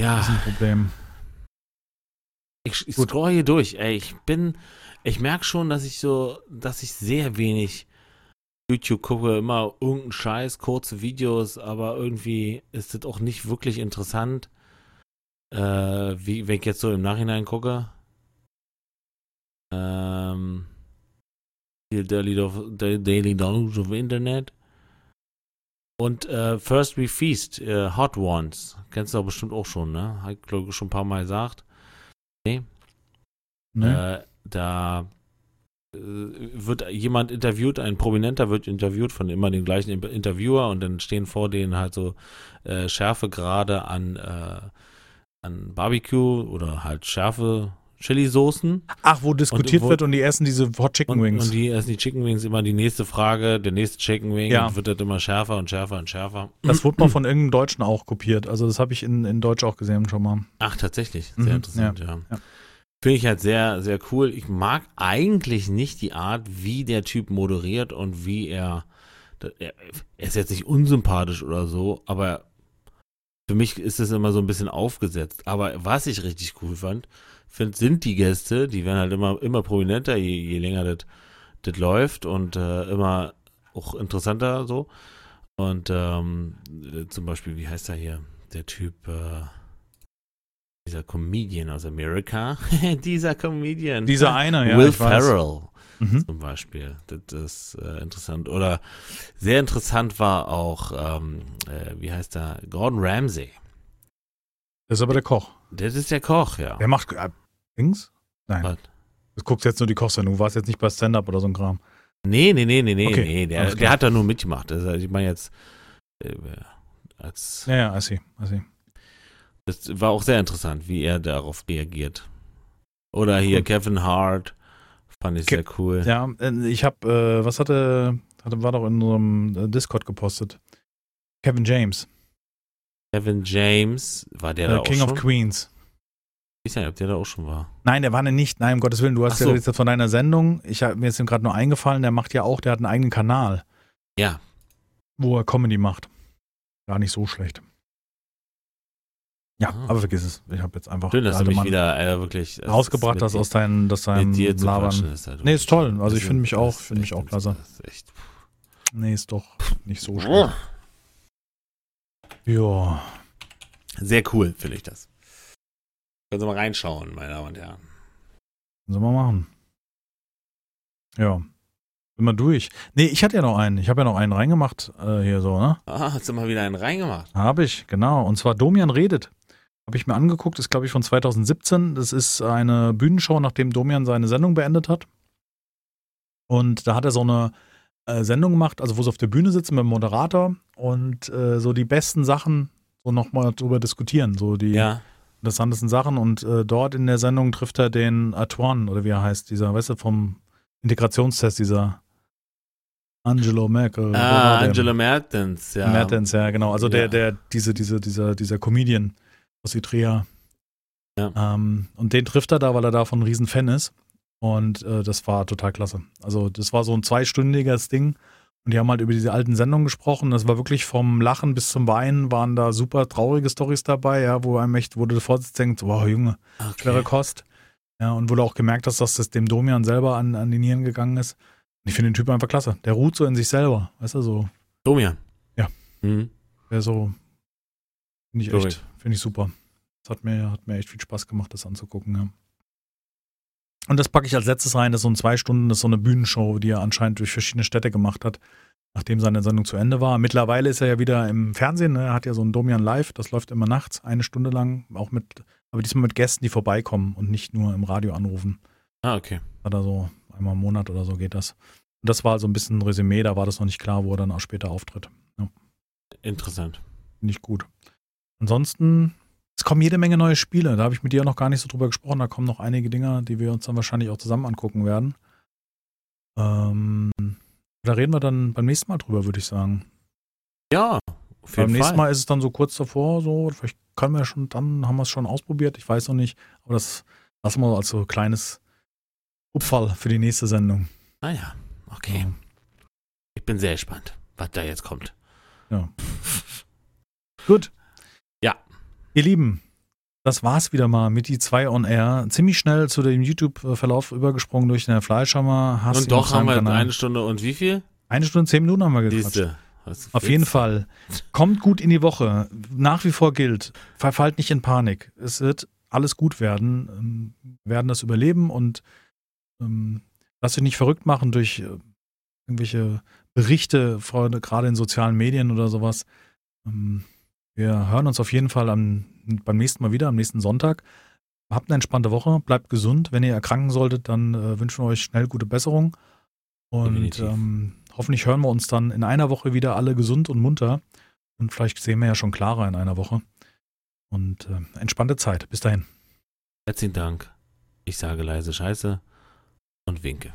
Ja. Das ist ein Problem. Ich, ich scroll hier durch. Ey, ich bin, ich merke schon, dass ich so, dass ich sehr wenig YouTube gucke, immer irgendeinen Scheiß, kurze Videos, aber irgendwie ist das auch nicht wirklich interessant. Äh, wie, wenn ich jetzt so im Nachhinein gucke. Ähm, die Daily, Daily Download of Internet. Und äh, First We Feast, äh, Hot Ones. Kennst du doch bestimmt auch schon, ne? Ich glaube ich schon ein paar Mal gesagt. Ne? Äh, da äh, wird jemand interviewt, ein Prominenter wird interviewt von immer dem gleichen Interviewer und dann stehen vor denen halt so äh, Schärfegrade an, äh, an Barbecue oder halt Schärfe Chili-Soßen. Ach, wo diskutiert wo- wird und die essen diese Hot Chicken Und, Wings. und die essen die Chicken Wings immer die nächste Frage, der nächste Chicken Wing Ja. und wird das immer schärfer und schärfer und schärfer. das wurde mal von irgendeinem Deutschen auch kopiert. Also das habe ich in, in Deutsch auch gesehen schon mal. Ach, tatsächlich. Sehr Mhm, interessant, ja. ja. Finde ich halt sehr, sehr cool. Ich mag eigentlich nicht die Art, wie der Typ moderiert und wie er. Er er ist jetzt nicht unsympathisch oder so, aber für mich ist es immer so ein bisschen aufgesetzt. Aber was ich richtig cool fand, find, sind die Gäste, die werden halt immer, immer prominenter, je, je länger das das läuft und äh, immer auch interessanter so. Und ähm, äh, zum Beispiel, wie heißt er hier? Der Typ, äh, dieser Comedian aus Amerika. dieser Comedian. Dieser eine, ja. Will. Ferrell Mhm. zum Beispiel. Das ist äh, interessant. Oder sehr interessant war auch, ähm, äh, wie heißt er? Gordon Ramsay. Das ist aber der Koch. Das ist der Koch, ja. Der macht äh, Dings? Nein. Was? Du guckst jetzt nur die Kochsendung. Du warst jetzt nicht bei Stand-Up oder so ein Kram. Nee, nee, nee, nee, nee, Okay, nee. Der, der hat da nur mitgemacht. Also, ich meine jetzt, äh, als, Ja, ja, I see, I see. das war auch sehr interessant, wie er darauf reagiert. Oder hier Cool. Kevin Hart, fand ich Ke- sehr cool. Ja, äh, ich habe, äh, was hatte, hatte, war doch in unserem äh, Discord gepostet. Kevin James, Kevin James, war der da äh, auch King of Queens. Ich weiß nicht, ob der da auch schon war. Nein, der war ne nicht. Nein, um Gottes Willen, du hast Ach ja so. jetzt von deiner Sendung. Ich hab, mir ist ihm gerade nur eingefallen, der macht ja auch, der hat einen eigenen Kanal, Ja, wo er Comedy macht. Gar nicht so schlecht. Ja, Ah. aber vergiss es. Ich habe jetzt einfach schön, dass du mich Mann wieder äh, wirklich äh, rausgebracht hast aus deinem, aus deinem mit dir zu Labern. quatschen. Ist halt Nee, ist toll. Also das ich finde mich auch- das finde mich auch klasse. Das ist echt. Nee, ist doch nicht so schlecht. Ja. Sehr cool, finde ich das. Können Sie mal reinschauen, meine Damen und Herren. Sollen wir machen. Ja. Sind wir durch. Nee, ich hatte ja noch einen. Ich habe ja noch einen reingemacht äh, hier so, ne? Ah, hast du mal wieder einen reingemacht? Habe ich, genau. Und zwar Domian redet. Habe ich mir angeguckt, ist glaube ich von 2017. Das ist eine Bühnenshow, nachdem Domian seine Sendung beendet hat. Und da hat er so eine äh, Sendung gemacht, also wo sie auf der Bühne sitzen mit dem Moderator und äh, so die besten Sachen so nochmal drüber diskutieren. So die Ja. Interessantesten Sachen. Und äh, dort in der Sendung trifft er den Antoine, oder wie er heißt, dieser, weißt du, vom Integrationstest, dieser Angelo Merkel. Ah? Angela Mertens, ja. Mertens, ja, genau. Also der, Ja. der, diese, diese, dieser, dieser Comedian aus Itrea. Ja. Ähm, und den trifft er da, weil er davon ein Riesenfan ist. Und äh, das war total klasse. Also, das war so ein zweistündiges Ding. Und die haben halt über diese alten Sendungen gesprochen. Das war wirklich vom Lachen bis zum Weinen waren da super traurige Stories dabei, ja, wo einem echt, wo du sitzt, denkst, wow, Junge, schwere Okay. Kost. Ja, und du auch gemerkt dass das dem Domian selber an, an die Nieren gegangen ist. Und ich finde den Typ einfach klasse. Der ruht so in sich selber. Weißt du, so, Domian. Ja. Mhm. der so, finde ich echt, finde ich super. Das hat mir, hat mir echt viel Spaß gemacht, das anzugucken, ja. Und das packe ich als letztes rein, das ist so ein zwei Stunden, das ist so eine Bühnenshow, die er anscheinend durch verschiedene Städte gemacht hat, nachdem seine Sendung zu Ende war. Mittlerweile ist er ja wieder im Fernsehen, ne? er hat ja so ein Domian Live, das läuft immer nachts, eine Stunde lang, auch mit, aber diesmal mit Gästen, die vorbeikommen und nicht nur im Radio anrufen. Ah, okay. Hat er so einmal im Monat oder so geht das. Und das war so ein bisschen ein Resümee, da war das noch nicht klar, wo er dann auch später auftritt. Interessant. Finde ich gut. ansonsten, es kommen jede Menge neue Spiele. Da habe ich mit dir noch gar nicht so drüber gesprochen. Da kommen noch einige Dinge, die wir uns dann wahrscheinlich auch zusammen angucken werden. Ähm, da reden wir dann beim nächsten Mal drüber, würde ich sagen. Ja, auf jeden Beim nächsten Mal ist es dann so kurz davor, so, vielleicht können wir schon, dann haben wir es schon ausprobiert, ich weiß noch nicht. Aber das lassen wir als so kleines Upfall für die nächste Sendung. Ah ja, okay. Ja. Ich bin sehr gespannt, was da jetzt kommt. Ja. Gut. Ihr Lieben, das war's wieder mal mit die zwei on air. Ziemlich schnell zu dem YouTube-Verlauf übergesprungen durch den Fleischhammer. Hast und doch haben wir Kanal. eine Stunde und wie viel? Eine Stunde und zehn Minuten haben wir gequatscht. Auf jeden Fall. Kommt gut in die Woche. Nach wie vor gilt, verfallt nicht in Panik. Es wird alles gut werden. Ähm, wir werden das überleben und ähm, lasst euch nicht verrückt machen durch äh, irgendwelche Berichte, gerade in sozialen Medien oder sowas. Ähm, wir hören uns auf jeden Fall am, beim nächsten Mal wieder, am nächsten Sonntag. Habt eine entspannte Woche, bleibt gesund. Wenn ihr erkranken solltet, dann äh, wünschen wir euch schnell gute Besserung. Und ähm, hoffentlich hören wir uns dann in einer Woche wieder alle gesund und munter. Und vielleicht sehen wir ja schon klarer in einer Woche. Und äh, entspannte Zeit. Bis dahin. Herzlichen Dank. Ich sage leise Scheiße und winke.